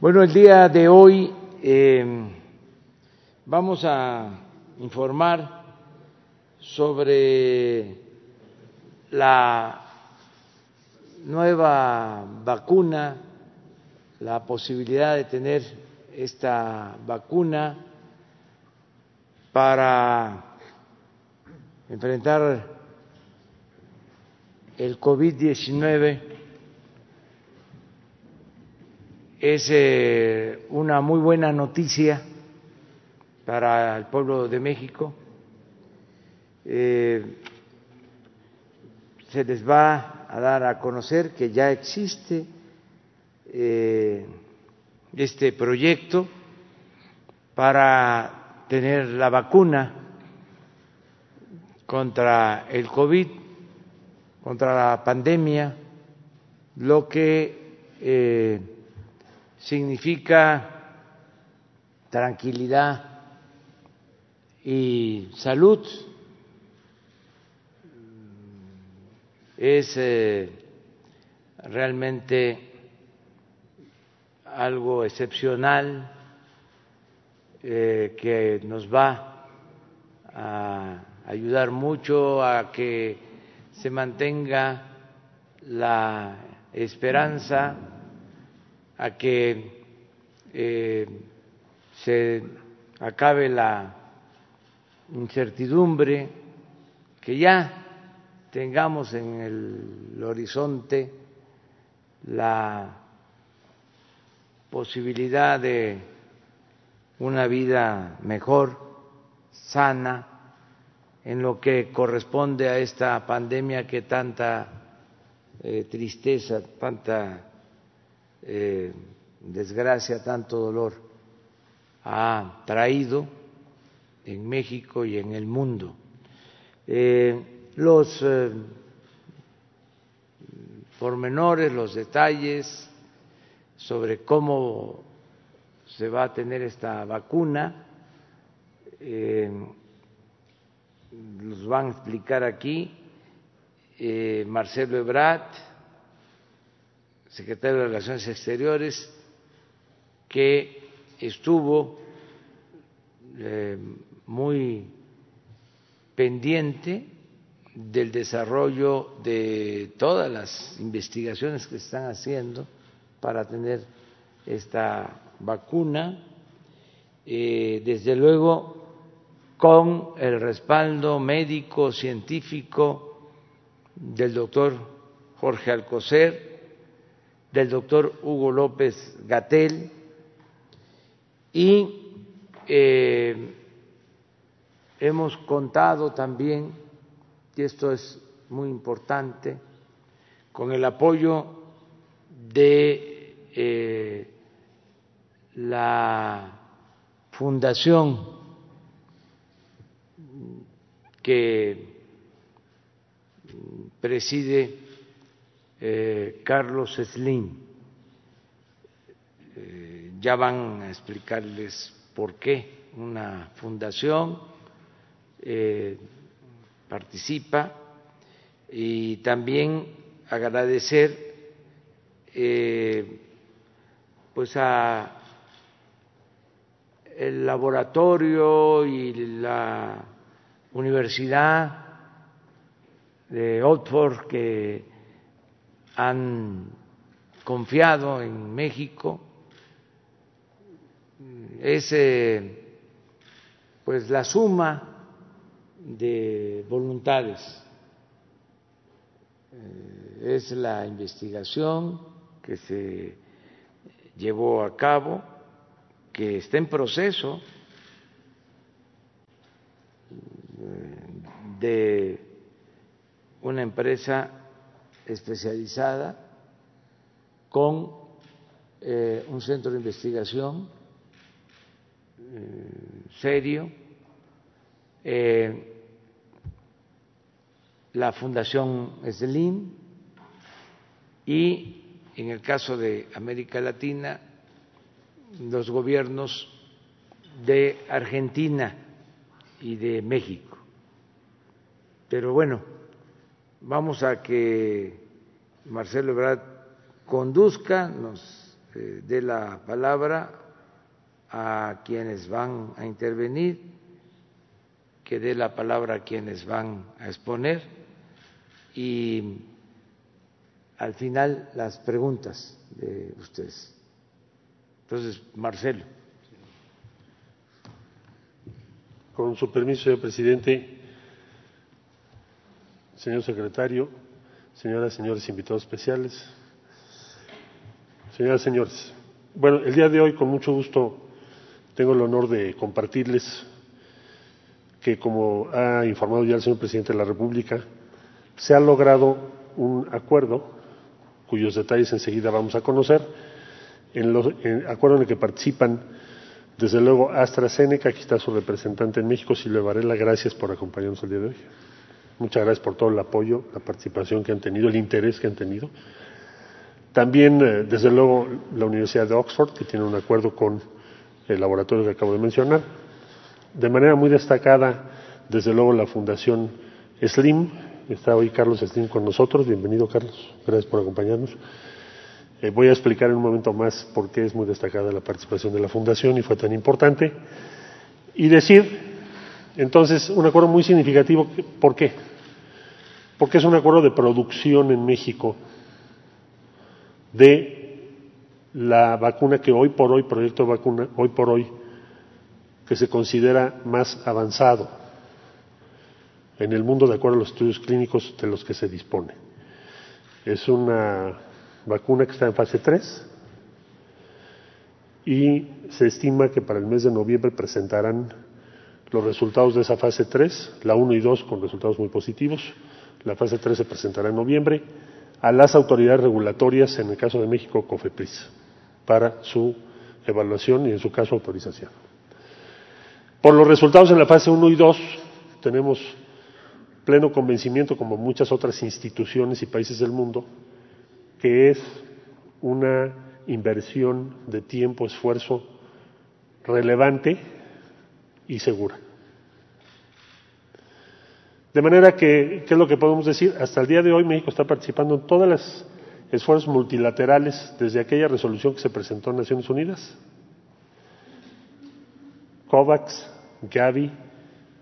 Bueno, el día de hoy eh, vamos a informar sobre la nueva vacuna, la posibilidad de tener esta vacuna para enfrentar el COVID-19 es eh, una muy buena noticia para el pueblo de México. Eh, se les va a dar a conocer que ya existe eh, este proyecto para tener la vacuna contra el COVID, contra la pandemia, lo que significa tranquilidad y salud. Es eh, realmente algo excepcional eh, que nos va a ayudar mucho a que se mantenga la esperanza, a que eh, se acabe la incertidumbre, que ya tengamos en el horizonte la posibilidad de una vida mejor, sana, en lo que corresponde a esta pandemia que tanta eh, tristeza, tanta eh, desgracia, tanto dolor ha traído en México y en el mundo. Eh, los pormenores, los detalles sobre cómo se va a tener esta vacuna, los van a explicar aquí eh, Marcelo Ebrard, secretario de Relaciones Exteriores, que estuvo eh, muy pendiente del desarrollo de todas las investigaciones que se están haciendo para tener esta vacuna. Eh, desde luego, con el respaldo médico científico del doctor Jorge Alcocer, del doctor Hugo López Gatel y eh, hemos contado también, y esto es muy importante, con el apoyo de eh, la Fundación que preside eh, Carlos Slim. Eh, ya van a explicarles por qué una fundación eh, participa y también agradecer pues a el laboratorio y la Universidad de Oxford que han confiado en México. Es eh, pues la suma de voluntades. Eh, es la investigación que se llevó a cabo que está en proceso de una empresa especializada con eh, un centro de investigación eh, serio, eh, la Fundación Slim y, en el caso de América Latina, los gobiernos de Argentina y de México. Pero bueno, vamos a que Marcelo Ebrard conduzca, nos eh, dé la palabra a quienes van a intervenir, que dé la palabra a quienes van a exponer y al final las preguntas de ustedes. Entonces, Marcelo. Con su permiso, señor presidente, señor secretario, señoras señores invitados especiales, señoras y señores. Bueno, el día de hoy, con mucho gusto, tengo el honor de compartirles que, como ha informado ya el señor presidente de la República, se ha logrado un acuerdo cuyos detalles enseguida vamos a conocer, en los acuerdo en el que participan desde luego AstraZeneca, aquí está su representante en México, Silvia Varela, gracias por acompañarnos el día de hoy. Muchas gracias por todo el apoyo, la participación que han tenido, el interés que han tenido. También, eh, desde luego, la Universidad de Oxford, que tiene un acuerdo con el laboratorio que acabo de mencionar. De manera muy destacada, desde luego, la Fundación SLIM. Está hoy Carlos Slim con nosotros. Bienvenido, Carlos. Gracias por acompañarnos. Eh, voy a explicar en un momento más por qué es muy destacada la participación de la Fundación y fue tan importante. Y decir, entonces, un acuerdo muy significativo. ¿Por qué? Porque es un acuerdo de producción en México de la vacuna que hoy por hoy, proyecto de vacuna, hoy por hoy, que se considera más avanzado en el mundo de acuerdo a los estudios clínicos de los que se dispone. Es una vacuna que está en fase 3 y se estima que para el mes de noviembre presentarán los resultados de esa fase 3, la 1 y 2 con resultados muy positivos. La fase 3 se presentará en noviembre a las autoridades regulatorias, en el caso de México, COFEPRIS, para su evaluación y, en su caso, autorización. Por los resultados en la fase 1 y 2, tenemos pleno convencimiento, como muchas otras instituciones y países del mundo, que es una inversión de tiempo, esfuerzo relevante y segura. De manera que, ¿qué es lo que podemos decir? Hasta el día de hoy México está participando en todas las esfuerzos multilaterales desde aquella resolución que se presentó en Naciones Unidas. COVAX, Gavi,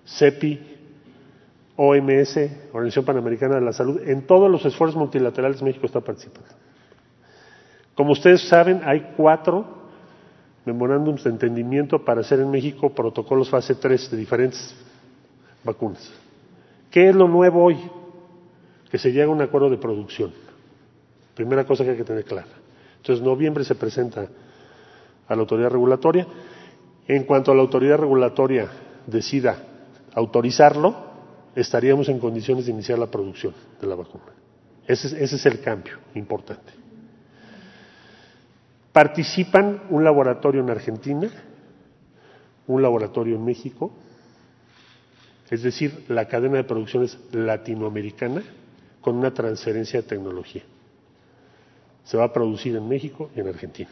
CEPI, OMS, Organización Panamericana de la Salud, en todos los esfuerzos multilaterales México está participando. Como ustedes saben, hay cuatro memorándums de entendimiento para hacer en México protocolos fase 3 de diferentes vacunas. ¿Qué es lo nuevo hoy? Que se llega a un acuerdo de producción. Primera cosa que hay que tener clara. Entonces, en noviembre se presenta a la autoridad regulatoria. En cuanto a la autoridad regulatoria decida autorizarlo, estaríamos en condiciones de iniciar la producción de la vacuna. Ese es, ese es el cambio importante. Participan un laboratorio en Argentina, un laboratorio en México, es decir, la cadena de producción es latinoamericana con una transferencia de tecnología. Se va a producir en México y en Argentina.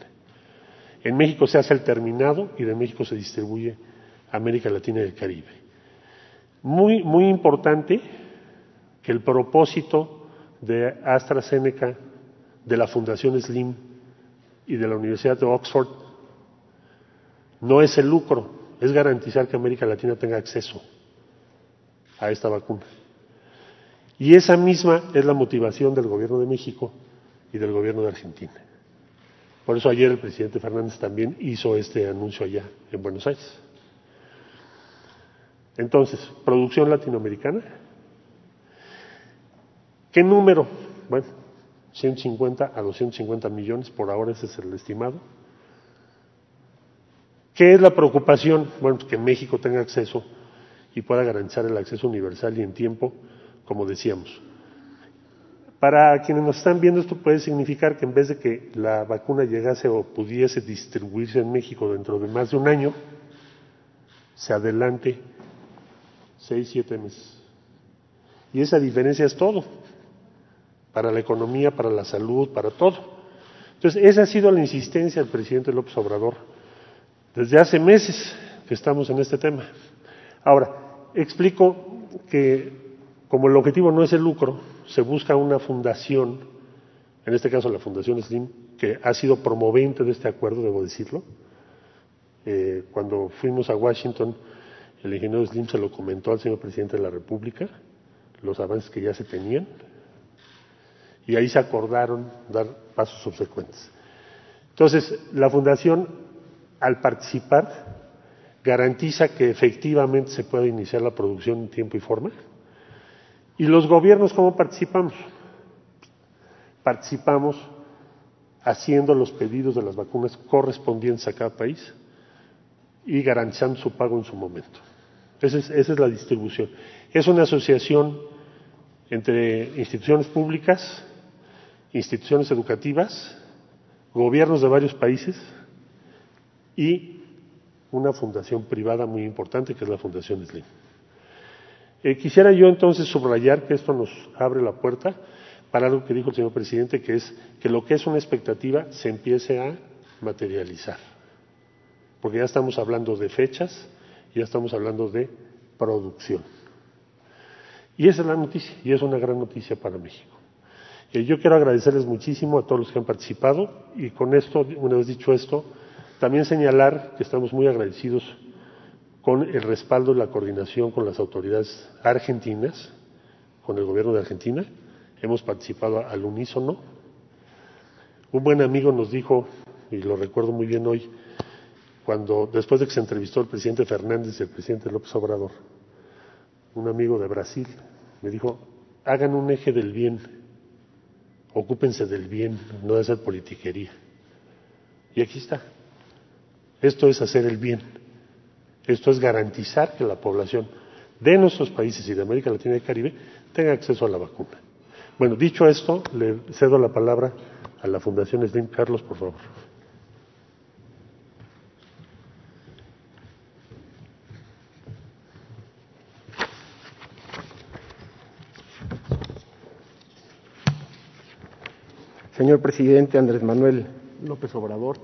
En México se hace el terminado y de México se distribuye a América Latina y el Caribe. Muy, muy importante que el propósito de AstraZeneca, de la Fundación Slim y de la Universidad de Oxford no es el lucro, es garantizar que América Latina tenga acceso a esta vacuna. Y esa misma es la motivación del gobierno de México y del gobierno de Argentina. Por eso ayer el presidente Fernández también hizo este anuncio allá en Buenos Aires. Entonces, producción latinoamericana. ¿Qué número? Bueno, 150 a 250 millones, por ahora ese es el estimado. ¿Qué es la preocupación? Bueno, que México tenga acceso y pueda garantizar el acceso universal y en tiempo, como decíamos. Para quienes nos están viendo, esto puede significar que en vez de que la vacuna llegase o pudiese distribuirse en México dentro de más de un año, se adelante seis, siete meses. Y esa diferencia es todo, para la economía, para la salud, para todo. Entonces, esa ha sido la insistencia del presidente López Obrador desde hace meses que estamos en este tema. Ahora, explico que como el objetivo no es el lucro, se busca una fundación en este caso la Fundación Slim, que ha sido promovente de este acuerdo, debo decirlo. Eh, cuando fuimos a Washington, el ingeniero Slim se lo comentó al señor presidente de la República, los avances que ya se tenían, y ahí se acordaron dar pasos subsecuentes. Entonces, la Fundación, al participar, garantiza que efectivamente se pueda iniciar la producción en tiempo y forma. ¿Y los gobiernos cómo participamos? Participamos haciendo los pedidos de las vacunas correspondientes a cada país y garantizando su pago en su momento. Esa es, esa es la distribución. Es una asociación entre instituciones públicas, instituciones educativas, gobiernos de varios países y una fundación privada muy importante que es la Fundación Slim. Eh, quisiera yo entonces subrayar que esto nos abre la puerta para algo que dijo el señor presidente, que es que lo que es una expectativa se empiece a materializar. Porque ya estamos hablando de fechas, ya estamos hablando de producción. Y esa es la noticia, y es una gran noticia para México. Yo quiero agradecerles muchísimo a todos los que han participado y con esto, una vez dicho esto, también señalar que estamos muy agradecidos con el respaldo y la coordinación con las autoridades argentinas, con el gobierno de Argentina. Hemos participado al unísono. Un buen amigo nos dijo, y lo recuerdo muy bien hoy, cuando después de que se entrevistó el presidente Fernández y el presidente López Obrador, un amigo de Brasil me dijo, hagan un eje del bien, ocúpense del bien, no de hacer politiquería. Y aquí está. Esto es hacer el bien. Esto es garantizar que la población de nuestros países y de América Latina y Caribe tenga acceso a la vacuna. Bueno, dicho esto, le cedo la palabra a la Fundación Slim. Carlos, por favor. Señor presidente Andrés Manuel López Obrador,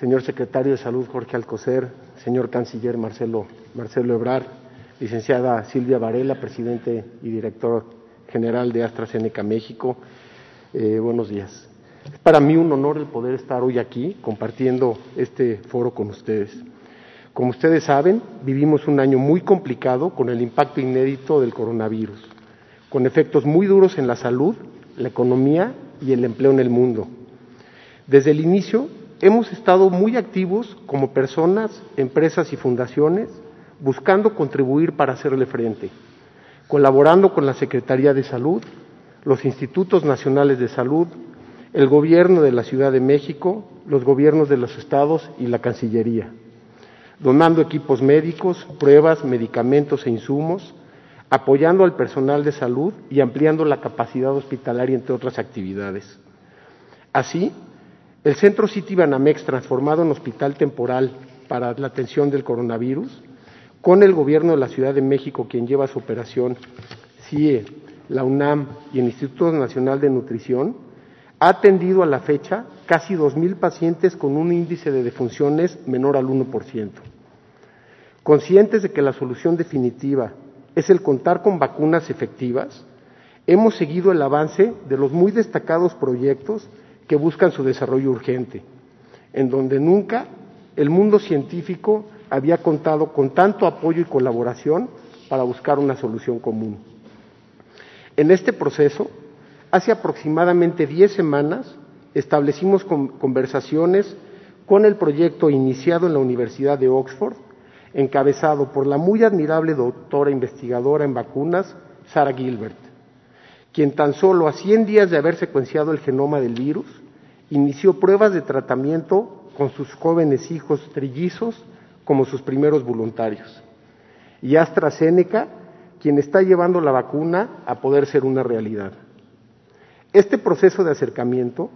señor secretario de Salud Jorge Alcocer, señor canciller Marcelo, Marcelo Ebrar, licenciada Silvia Varela, presidente y director general de AstraZeneca México, eh, buenos días. Es para mí un honor el poder estar hoy aquí compartiendo este foro con ustedes. Como ustedes saben, vivimos un año muy complicado con el impacto inédito del coronavirus, con efectos muy duros en la salud, la economía y el empleo en el mundo. Desde el inicio hemos estado muy activos como personas, empresas y fundaciones buscando contribuir para hacerle frente, colaborando con la Secretaría de Salud, los Institutos Nacionales de Salud, el Gobierno de la Ciudad de México, los gobiernos de los estados y la Cancillería, donando equipos médicos, pruebas, medicamentos e insumos, apoyando al personal de salud y ampliando la capacidad hospitalaria, entre otras actividades. Así, el Centro City Banamex, transformado en hospital temporal para la atención del coronavirus, con el Gobierno de la Ciudad de México, quien lleva su operación, CIE, la UNAM y el Instituto Nacional de Nutrición, ha atendido a la fecha casi 2.000 pacientes con un índice de defunciones menor al 1%. Conscientes de que la solución definitiva es el contar con vacunas efectivas, hemos seguido el avance de los muy destacados proyectos que buscan su desarrollo urgente, en donde nunca el mundo científico había contado con tanto apoyo y colaboración para buscar una solución común. En este proceso, hace aproximadamente diez semanas, establecimos conversaciones con el proyecto iniciado en la Universidad de Oxford encabezado por la muy admirable doctora investigadora en vacunas, Sara Gilbert, quien tan solo a 100 días de haber secuenciado el genoma del virus, inició pruebas de tratamiento con sus jóvenes hijos trillizos como sus primeros voluntarios. Y AstraZeneca, quien está llevando la vacuna a poder ser una realidad. Este proceso de acercamiento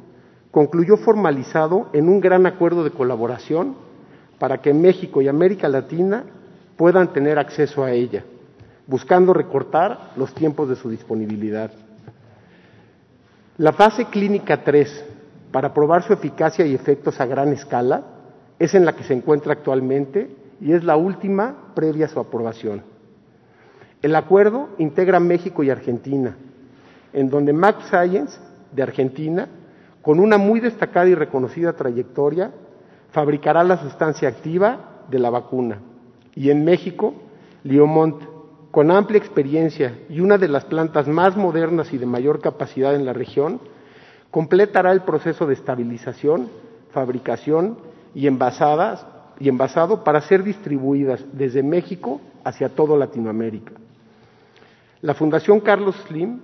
concluyó formalizado en un gran acuerdo de colaboración para que México y América Latina puedan tener acceso a ella, buscando recortar los tiempos de su disponibilidad. La fase clínica 3, para probar su eficacia y efectos a gran escala, es en la que se encuentra actualmente y es la última previa a su aprobación. El acuerdo integra México y Argentina, en donde Max Science de Argentina, con una muy destacada y reconocida trayectoria, fabricará la sustancia activa de la vacuna. Y en México, Liomont, con amplia experiencia y una de las plantas más modernas y de mayor capacidad en la región, completará el proceso de estabilización, fabricación y, envasadas, y envasado para ser distribuidas desde México hacia toda Latinoamérica. La Fundación Carlos Slim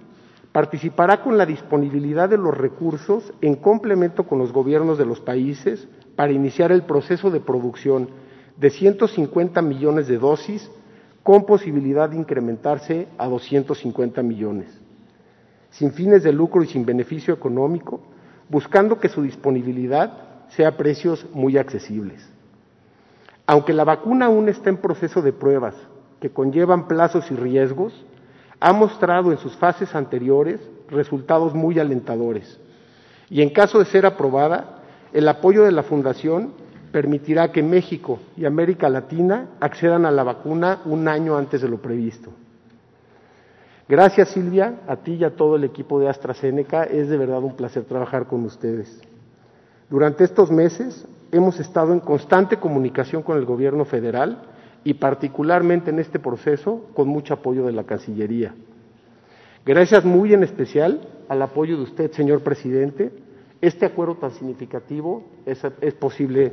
participará con la disponibilidad de los recursos en complemento con los gobiernos de los países para iniciar el proceso de producción de 150 millones de dosis con posibilidad de incrementarse a 250 millones, sin fines de lucro y sin beneficio económico, buscando que su disponibilidad sea a precios muy accesibles. Aunque la vacuna aún está en proceso de pruebas que conllevan plazos y riesgos, ha mostrado en sus fases anteriores resultados muy alentadores y en caso de ser aprobada, el apoyo de la Fundación permitirá que México y América Latina accedan a la vacuna un año antes de lo previsto. Gracias Silvia, a ti y a todo el equipo de AstraZeneca. Es de verdad un placer trabajar con ustedes. Durante estos meses hemos estado en constante comunicación con el gobierno federal y particularmente en este proceso con mucho apoyo de la Cancillería. Gracias muy en especial al apoyo de usted, señor presidente, este acuerdo tan significativo es, posible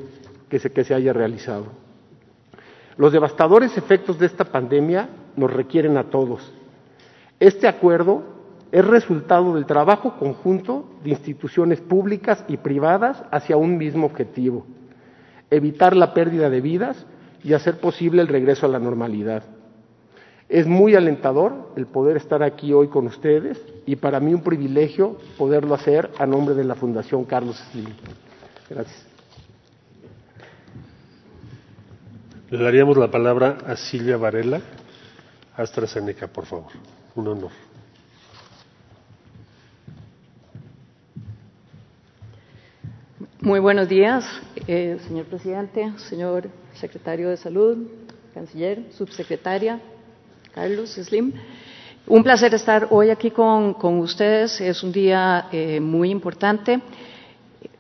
que se haya realizado. Los devastadores efectos de esta pandemia nos requieren a todos. Este acuerdo es resultado del trabajo conjunto de instituciones públicas y privadas hacia un mismo objetivo, evitar la pérdida de vidas y hacer posible el regreso a la normalidad. Es muy alentador el poder estar aquí hoy con ustedes y para mí un privilegio poderlo hacer a nombre de la Fundación Carlos Slim. Gracias. Le daríamos la palabra a Silvia Varela, AstraZeneca, por favor. Un honor. Muy buenos días, eh, señor presidente, señor secretario de Salud, canciller, subsecretaria, Carlos Slim. Un placer estar hoy aquí con, con ustedes. Es un día eh, muy importante.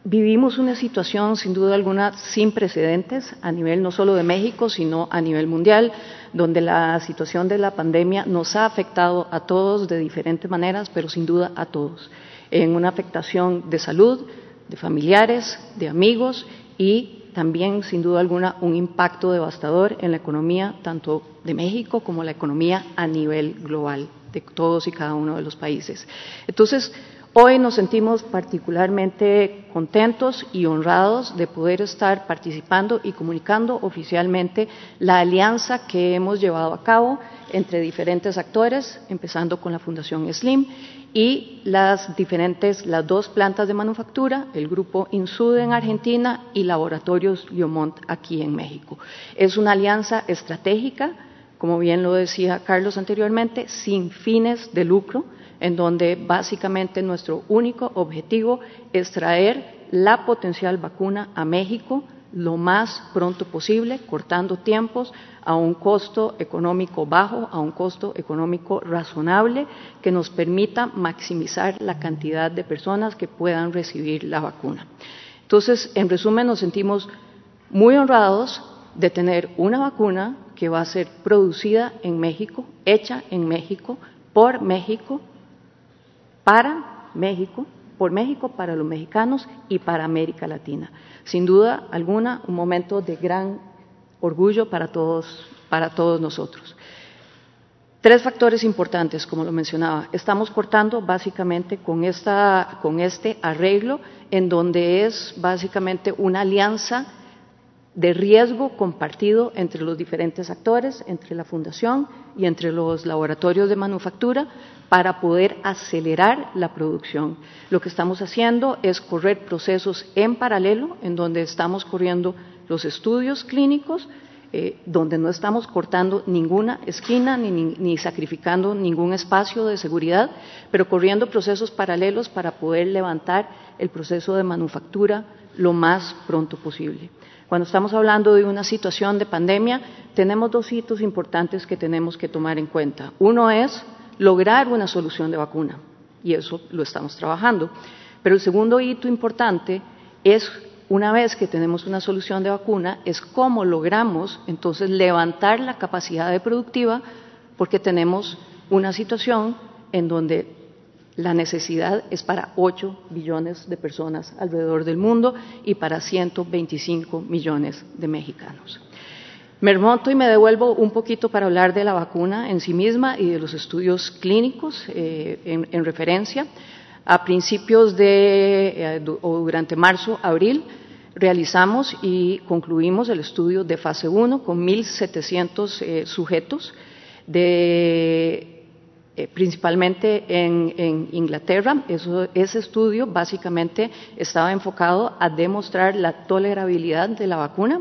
Vivimos una situación, sin duda alguna, sin precedentes a nivel no solo de México, sino a nivel mundial, donde la situación de la pandemia nos ha afectado a todos de diferentes maneras, pero sin duda a todos, en una afectación de salud, de familiares, de amigos y también, sin duda alguna, un impacto devastador en la economía tanto de México como la economía a nivel global de todos y cada uno de los países. Entonces, hoy nos sentimos particularmente contentos y honrados de poder estar participando y comunicando oficialmente la alianza que hemos llevado a cabo entre diferentes actores, empezando con la Fundación SLIM y las diferentes, las dos plantas de manufactura, el grupo Insud en Argentina y Laboratorios Liomont aquí en México. Es una alianza estratégica, como bien lo decía Carlos anteriormente, sin fines de lucro, en donde básicamente nuestro único objetivo es traer la potencial vacuna a México lo más pronto posible, cortando tiempos a un costo económico bajo, a un costo económico razonable, que nos permita maximizar la cantidad de personas que puedan recibir la vacuna. Entonces, en resumen, nos sentimos muy honrados de tener una vacuna que va a ser producida en México, hecha en México, por México, para México, por México, para los mexicanos y para América Latina. Sin duda alguna, un momento de gran orgullo para todos, para todos nosotros. Tres factores importantes, como lo mencionaba. Estamos cortando básicamente con, esta, con este arreglo en donde es básicamente una alianza de riesgo compartido entre los diferentes actores, entre la Fundación y entre los laboratorios de manufactura, para poder acelerar la producción. Lo que estamos haciendo es correr procesos en paralelo, en donde estamos corriendo los estudios clínicos, eh, donde no estamos cortando ninguna esquina ni, ni, sacrificando ningún espacio de seguridad, pero corriendo procesos paralelos para poder levantar el proceso de manufactura lo más pronto posible. Cuando estamos hablando de una situación de pandemia, tenemos dos hitos importantes que tenemos que tomar en cuenta. Uno es lograr una solución de vacuna. y eso lo estamos trabajando. Pero el segundo hito importante es, una vez que tenemos una solución de vacuna, es cómo logramos entonces levantar la capacidad de productiva porque tenemos una situación en donde la necesidad es para 8 billones de personas alrededor del mundo y para 125 millones de mexicanos. Me remonto y me devuelvo un poquito para hablar de la vacuna en sí misma y de los estudios clínicos eh, en, referencia. A principios de, eh, o durante marzo, abril, realizamos y concluimos el estudio de fase 1 con 1.700 eh, sujetos eh, principalmente en, Inglaterra. ese estudio básicamente estaba enfocado a demostrar la tolerabilidad de la vacuna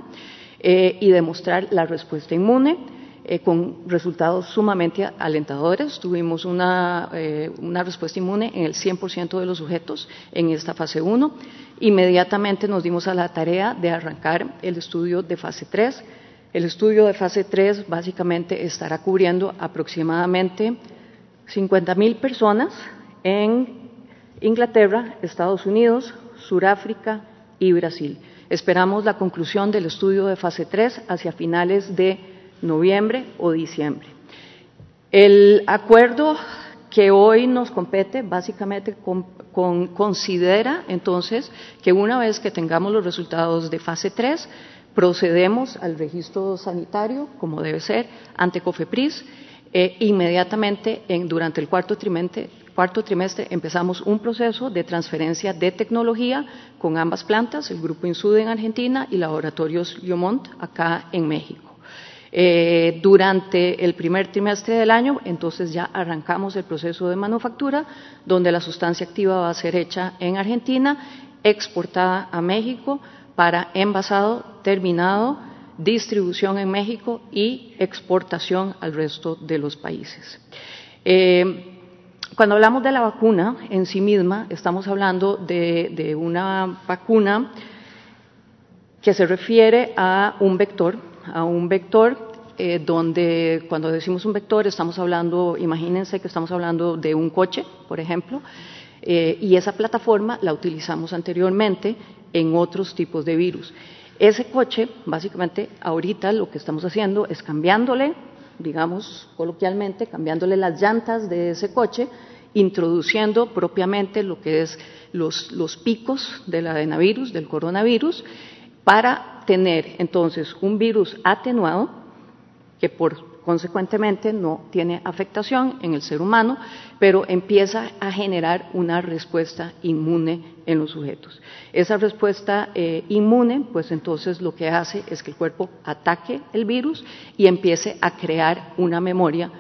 eh, y demostrar la respuesta inmune. Eh, con resultados sumamente alentadores. Tuvimos una, una respuesta inmune en el 100% de los sujetos en esta fase 1. Inmediatamente nos dimos a la tarea de arrancar el estudio de fase 3. El estudio de fase 3 básicamente estará cubriendo aproximadamente 50.000 personas en Inglaterra, Estados Unidos, Sudáfrica y Brasil. Esperamos la conclusión del estudio de fase 3 hacia finales de noviembre o diciembre. El acuerdo que hoy nos compete básicamente considera entonces que una vez que tengamos los resultados de fase 3, procedemos al registro sanitario, como debe ser, ante COFEPRIS e inmediatamente durante el cuarto trimestre, cuarto trimestre empezamos un proceso de transferencia de tecnología con ambas plantas, el Grupo Insud en Argentina y Laboratorios Liomont acá en México. Eh, durante el primer trimestre del año, entonces ya arrancamos el proceso de manufactura, donde la sustancia activa va a ser hecha en Argentina, exportada a México para envasado terminado distribución en México y exportación al resto de los países. Eh, cuando hablamos de la vacuna en sí misma, estamos hablando de, una vacuna que se refiere a un vector, a un vector eh, donde cuando decimos un vector estamos hablando, imagínense que estamos hablando de un coche, por ejemplo, eh, y esa plataforma la utilizamos anteriormente en otros tipos de virus. Ese coche, básicamente, ahorita lo que estamos haciendo es cambiándole, digamos coloquialmente, cambiándole las llantas de ese coche, introduciendo propiamente lo que es los, los picos del adenovirus, del coronavirus, para tener entonces un virus atenuado que por consecuentemente no tiene afectación en el ser humano, pero empieza a generar una respuesta inmune en los sujetos. Esa respuesta eh, inmune, pues entonces lo que hace es que el cuerpo ataque el virus y empiece a crear una memoria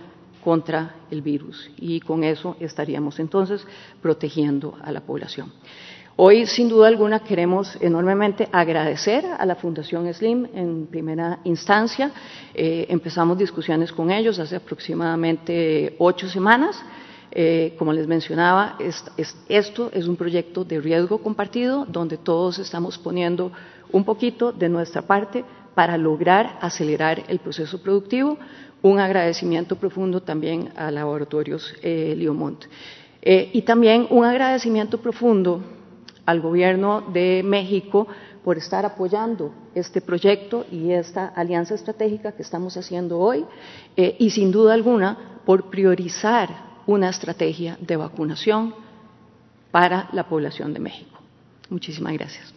contra el virus y con eso estaríamos entonces protegiendo a la población. Hoy, sin duda alguna, queremos enormemente agradecer a la Fundación SLIM en primera instancia. Eh, empezamos discusiones con ellos hace aproximadamente ocho semanas. Eh, como les mencionaba, esto es un proyecto de riesgo compartido donde todos estamos poniendo un poquito de nuestra parte para lograr acelerar el proceso productivo. Un agradecimiento profundo también a Laboratorios eh, Liomont. y también un agradecimiento profundo al Gobierno de México por estar apoyando este proyecto y esta alianza estratégica que estamos haciendo hoy eh, y sin duda alguna por priorizar una estrategia de vacunación para la población de México. Muchísimas gracias.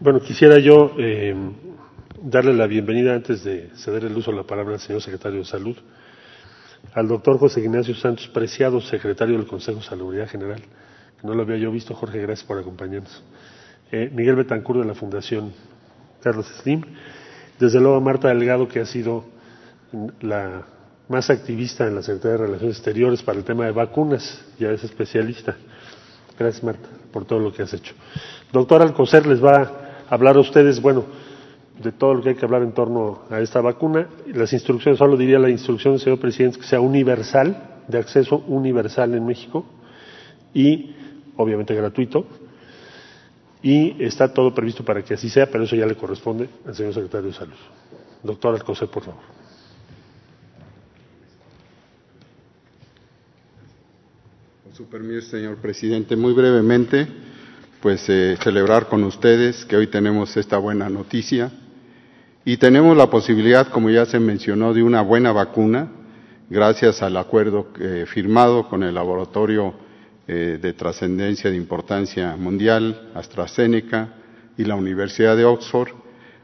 Bueno, quisiera yo eh, darle la bienvenida antes de ceder el uso de la palabra al señor secretario de Salud al doctor José Ignacio Santos Preciado, secretario del Consejo de Salud General, que no lo había yo visto. Jorge, gracias por acompañarnos. Eh, Miguel Betancur de la Fundación Carlos Slim. Desde luego Marta Delgado, que ha sido la más activista en la Secretaría de Relaciones Exteriores para el tema de vacunas, ya es especialista. Gracias, Marta, por todo lo que has hecho. Doctor Alcocer les va a hablar a ustedes, bueno, de todo lo que hay que hablar en torno a esta vacuna. Las instrucciones, solo diría la instrucción del señor presidente que sea universal, de acceso universal en México y obviamente gratuito. Y está todo previsto para que así sea, pero eso ya le corresponde al señor secretario de Salud. Doctor Alcocer, por favor. Con su permiso, señor presidente, muy brevemente, pues eh, celebrar con ustedes que hoy tenemos esta buena noticia y tenemos la posibilidad, como ya se mencionó, de una buena vacuna gracias al acuerdo eh, firmado con el laboratorio eh, de trascendencia de importancia mundial, AstraZeneca y la Universidad de Oxford,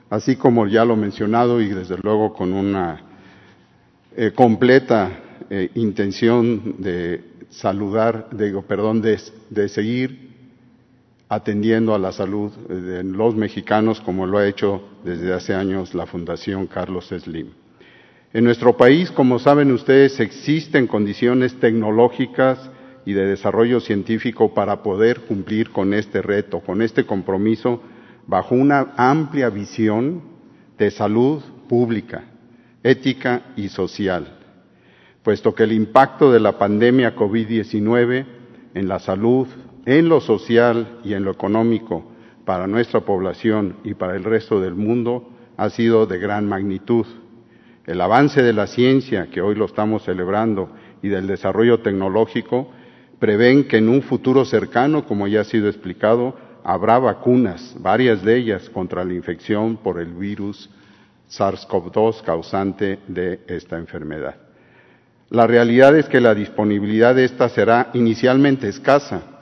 así como ya lo mencionado y desde luego con una completa intención de saludar, digo, perdón, de, de seguir atendiendo a la salud de los mexicanos como lo ha hecho desde hace años la Fundación Carlos Slim. En nuestro país, como saben ustedes, existen condiciones tecnológicas y de desarrollo científico para poder cumplir con este reto, con este compromiso, bajo una amplia visión de salud pública, ética y social puesto que el impacto de la pandemia COVID-19 en la salud, en lo social y en lo económico para nuestra población y para el resto del mundo ha sido de gran magnitud. El avance de la ciencia, que hoy lo estamos celebrando, y del desarrollo tecnológico, prevén que en un futuro cercano, como ya ha sido explicado, habrá vacunas, varias de ellas, contra la infección por el virus SARS-CoV-2 causante de esta enfermedad. La realidad es que la disponibilidad de esta será inicialmente escasa,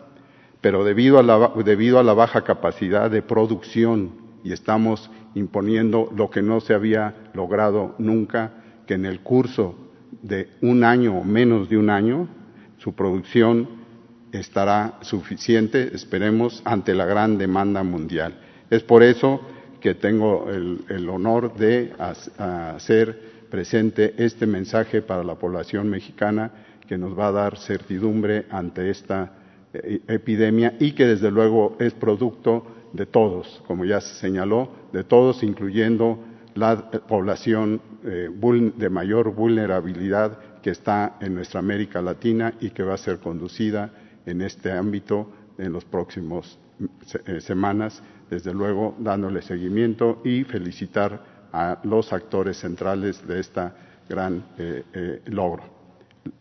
pero debido a, la, debido a la baja capacidad de producción y estamos imponiendo lo que no se había logrado nunca, que en el curso de un año o menos de un año, su producción estará suficiente, esperemos, ante la gran demanda mundial. Es por eso que tengo el, el honor de hacer presente este mensaje para la población mexicana que nos va a dar certidumbre ante esta epidemia y que desde luego es producto de todos, como ya se señaló, de todos, incluyendo la población eh, de mayor vulnerabilidad que está en nuestra América Latina y que va a ser conducida en este ámbito en los próximos eh, semanas, desde luego dándole seguimiento y felicitar a los actores centrales de este gran eh, eh, logro.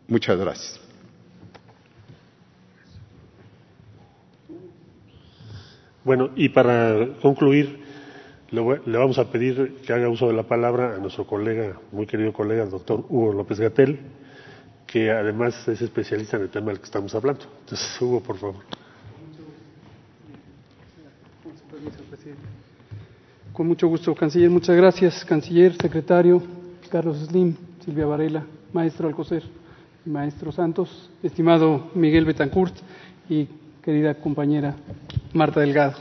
Muchas gracias. Bueno, y para concluir, le, vamos a pedir que haga uso de la palabra a nuestro colega, muy querido colega, el doctor Hugo López Gatel, que además es especialista en el tema del que estamos hablando. Entonces, Hugo, por favor. Con mucho gusto, canciller. Muchas gracias, canciller, secretario, Carlos Slim, Silvia Varela, maestro Alcocer, maestro Santos, estimado Miguel Betancourt y querida compañera Marta Delgado.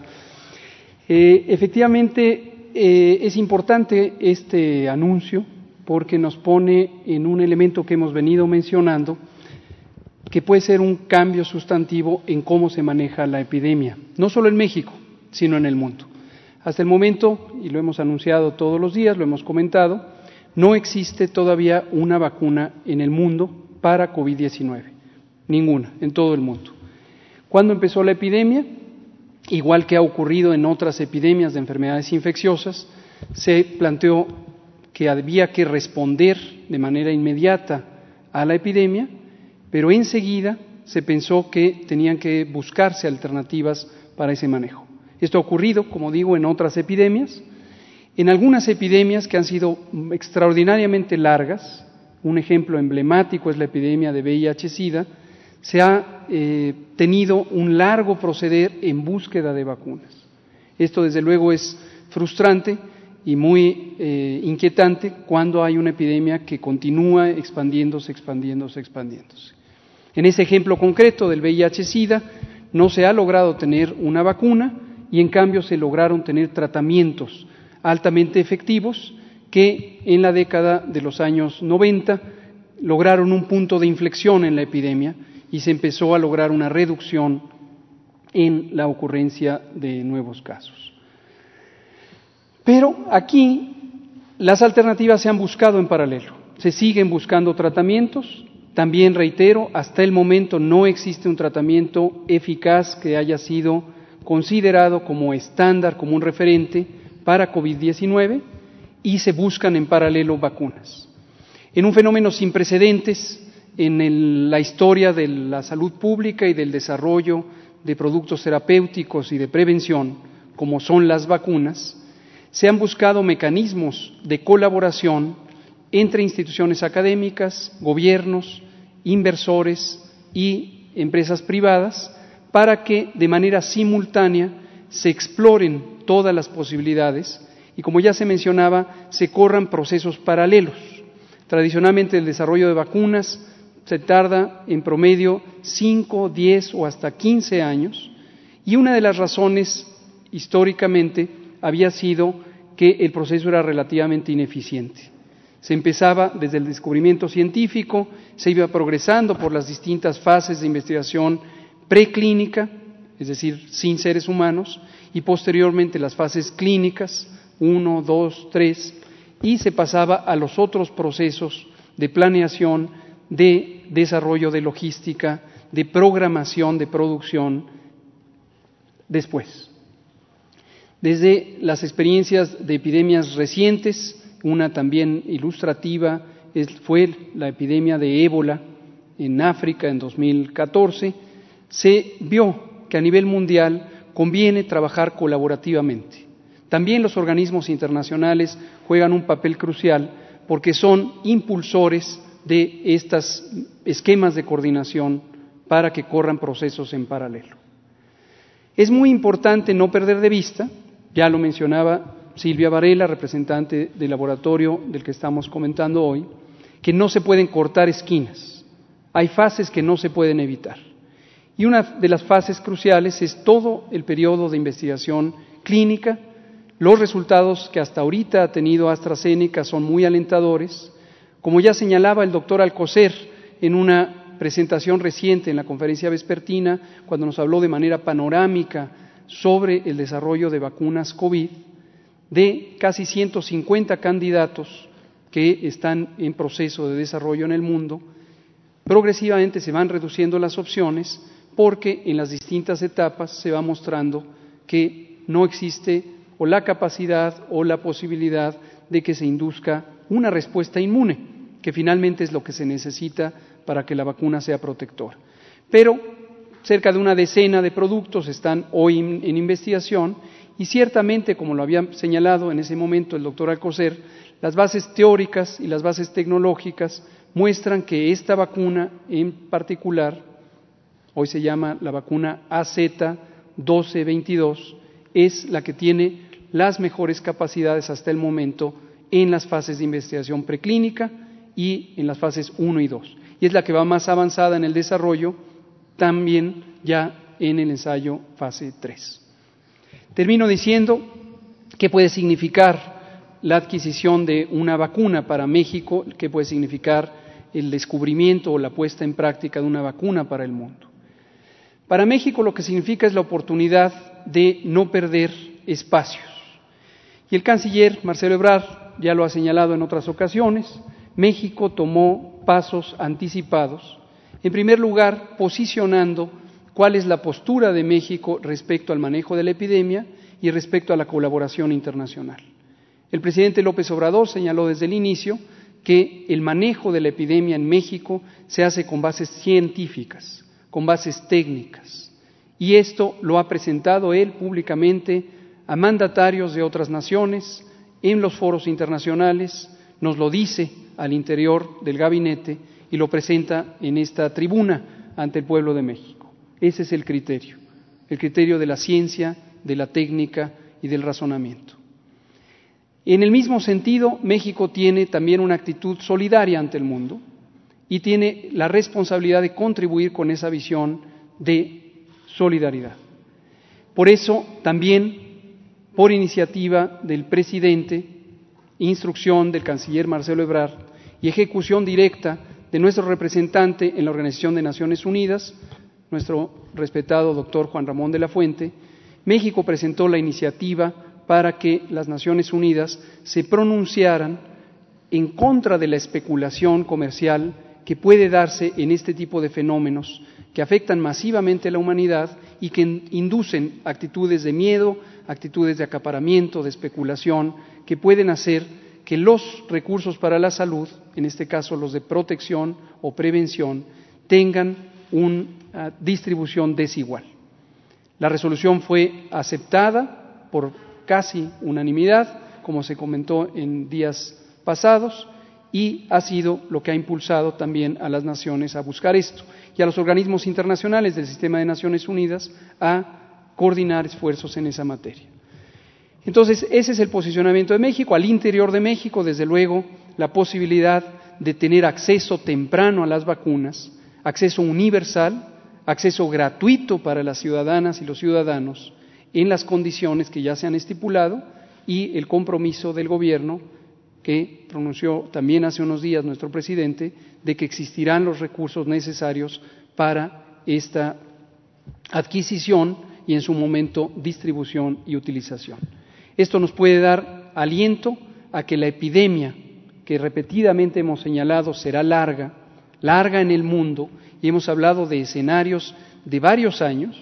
Eh, efectivamente, eh, es importante este anuncio porque nos pone en un elemento que hemos venido mencionando, que puede ser un cambio sustantivo en cómo se maneja la epidemia, no solo en México, sino en el mundo. Hasta el momento, y lo hemos anunciado todos los días, lo hemos comentado, no existe todavía una vacuna en el mundo para COVID-19. Ninguna, en todo el mundo. ¿Cuándo empezó la epidemia? Igual que ha ocurrido en otras epidemias de enfermedades infecciosas, se planteó que había que responder de manera inmediata a la epidemia, pero enseguida se pensó que tenían que buscarse alternativas para ese manejo. Esto ha ocurrido, como digo, en otras epidemias. En algunas epidemias que han sido extraordinariamente largas, un ejemplo emblemático es la epidemia de VIH-Sida, se ha eh, tenido un largo proceder en búsqueda de vacunas. Esto, desde luego, es frustrante y muy eh, inquietante cuando hay una epidemia que continúa expandiéndose, expandiéndose, expandiéndose. En ese ejemplo concreto del VIH-Sida, no se ha logrado tener una vacuna, y en cambio se lograron tener tratamientos altamente efectivos que en la década de los años 90 lograron un punto de inflexión en la epidemia y se empezó a lograr una reducción en la ocurrencia de nuevos casos. Pero aquí las alternativas se han buscado en paralelo, se siguen buscando tratamientos, también reitero, hasta el momento no existe un tratamiento eficaz que haya sido considerado como estándar, como un referente para COVID-19 y se buscan en paralelo vacunas. En un fenómeno sin precedentes en la historia de la salud pública y del desarrollo de productos terapéuticos y de prevención, como son las vacunas, se han buscado mecanismos de colaboración entre instituciones académicas, gobiernos, inversores y empresas privadas para que de manera simultánea se exploren todas las posibilidades y, como ya se mencionaba, se corran procesos paralelos. Tradicionalmente el desarrollo de vacunas se tarda en promedio 5, 10 o hasta 15 años y una de las razones históricamente había sido que el proceso era relativamente ineficiente. Se empezaba desde el descubrimiento científico, se iba progresando por las distintas fases de investigación preclínica, es decir, sin seres humanos, y posteriormente las fases clínicas, 1, 2, 3, y se pasaba a los otros procesos de planeación, de desarrollo de logística, de programación de producción después. Desde las experiencias de epidemias recientes, una también ilustrativa fue la epidemia de ébola en África en 2014, se vio que a nivel mundial conviene trabajar colaborativamente. También los organismos internacionales juegan un papel crucial porque son impulsores de estos esquemas de coordinación para que corran procesos en paralelo. Es muy importante no perder de vista, ya lo mencionaba Silvia Varela, representante del laboratorio del que estamos comentando hoy, que no se pueden cortar esquinas. Hay fases que no se pueden evitar. Y una de las fases cruciales es todo el periodo de investigación clínica. Los resultados que hasta ahorita ha tenido AstraZeneca son muy alentadores. Como ya señalaba el doctor Alcocer en una presentación reciente en la conferencia vespertina, cuando nos habló de manera panorámica sobre el desarrollo de vacunas COVID, de casi 150 candidatos que están en proceso de desarrollo en el mundo, progresivamente se van reduciendo las opciones porque en las distintas etapas se va mostrando que no existe o la capacidad o la posibilidad de que se induzca una respuesta inmune, que finalmente es lo que se necesita para que la vacuna sea protectora. Pero cerca de una decena de productos están hoy en investigación y ciertamente, como lo había señalado en ese momento el doctor Alcocer, las bases teóricas y las bases tecnológicas muestran que esta vacuna en particular, hoy se llama la vacuna AZ1222, es la que tiene las mejores capacidades hasta el momento en las fases de investigación preclínica y en las fases 1 y 2. Y es la que va más avanzada en el desarrollo, también ya en el ensayo fase 3. Termino diciendo qué puede significar la adquisición de una vacuna para México, qué puede significar el descubrimiento o la puesta en práctica de una vacuna para el mundo. Para México lo que significa es la oportunidad de no perder espacios. Y el canciller Marcelo Ebrard ya lo ha señalado en otras ocasiones, México tomó pasos anticipados, en primer lugar posicionando cuál es la postura de México respecto al manejo de la epidemia y respecto a la colaboración internacional. El presidente López Obrador señaló desde el inicio que el manejo de la epidemia en México se hace con bases científicas, con bases técnicas. Y esto lo ha presentado él públicamente a mandatarios de otras naciones, en los foros internacionales, nos lo dice al interior del gabinete y lo presenta en esta tribuna ante el pueblo de México. Ese es el criterio, el criterio de la ciencia, de la técnica y del razonamiento. En el mismo sentido, México tiene también una actitud solidaria ante el mundo y tiene la responsabilidad de contribuir con esa visión de solidaridad. Por eso, también, por iniciativa del presidente, instrucción del canciller Marcelo Ebrard y ejecución directa de nuestro representante en la Organización de Naciones Unidas, nuestro respetado doctor Juan Ramón de la Fuente, México presentó la iniciativa para que las Naciones Unidas se pronunciaran en contra de la especulación comercial que puede darse en este tipo de fenómenos que afectan masivamente a la humanidad y que inducen actitudes de miedo, actitudes de acaparamiento, de especulación, que pueden hacer que los recursos para la salud, en este caso los de protección o prevención, tengan una distribución desigual. La resolución fue aceptada por casi unanimidad, como se comentó en días pasados, y ha sido lo que ha impulsado también a las naciones a buscar esto y a los organismos internacionales del sistema de Naciones Unidas a coordinar esfuerzos en esa materia. Entonces, ese es el posicionamiento de México. Al interior de México, desde luego, la posibilidad de tener acceso temprano a las vacunas, acceso universal, acceso gratuito para las ciudadanas y los ciudadanos en las condiciones que ya se han estipulado y el compromiso del Gobierno que pronunció también hace unos días nuestro presidente de que existirán los recursos necesarios para esta adquisición y en su momento distribución y utilización. Esto nos puede dar aliento a que la epidemia, que repetidamente hemos señalado será larga, larga en el mundo, y hemos hablado de escenarios de varios años,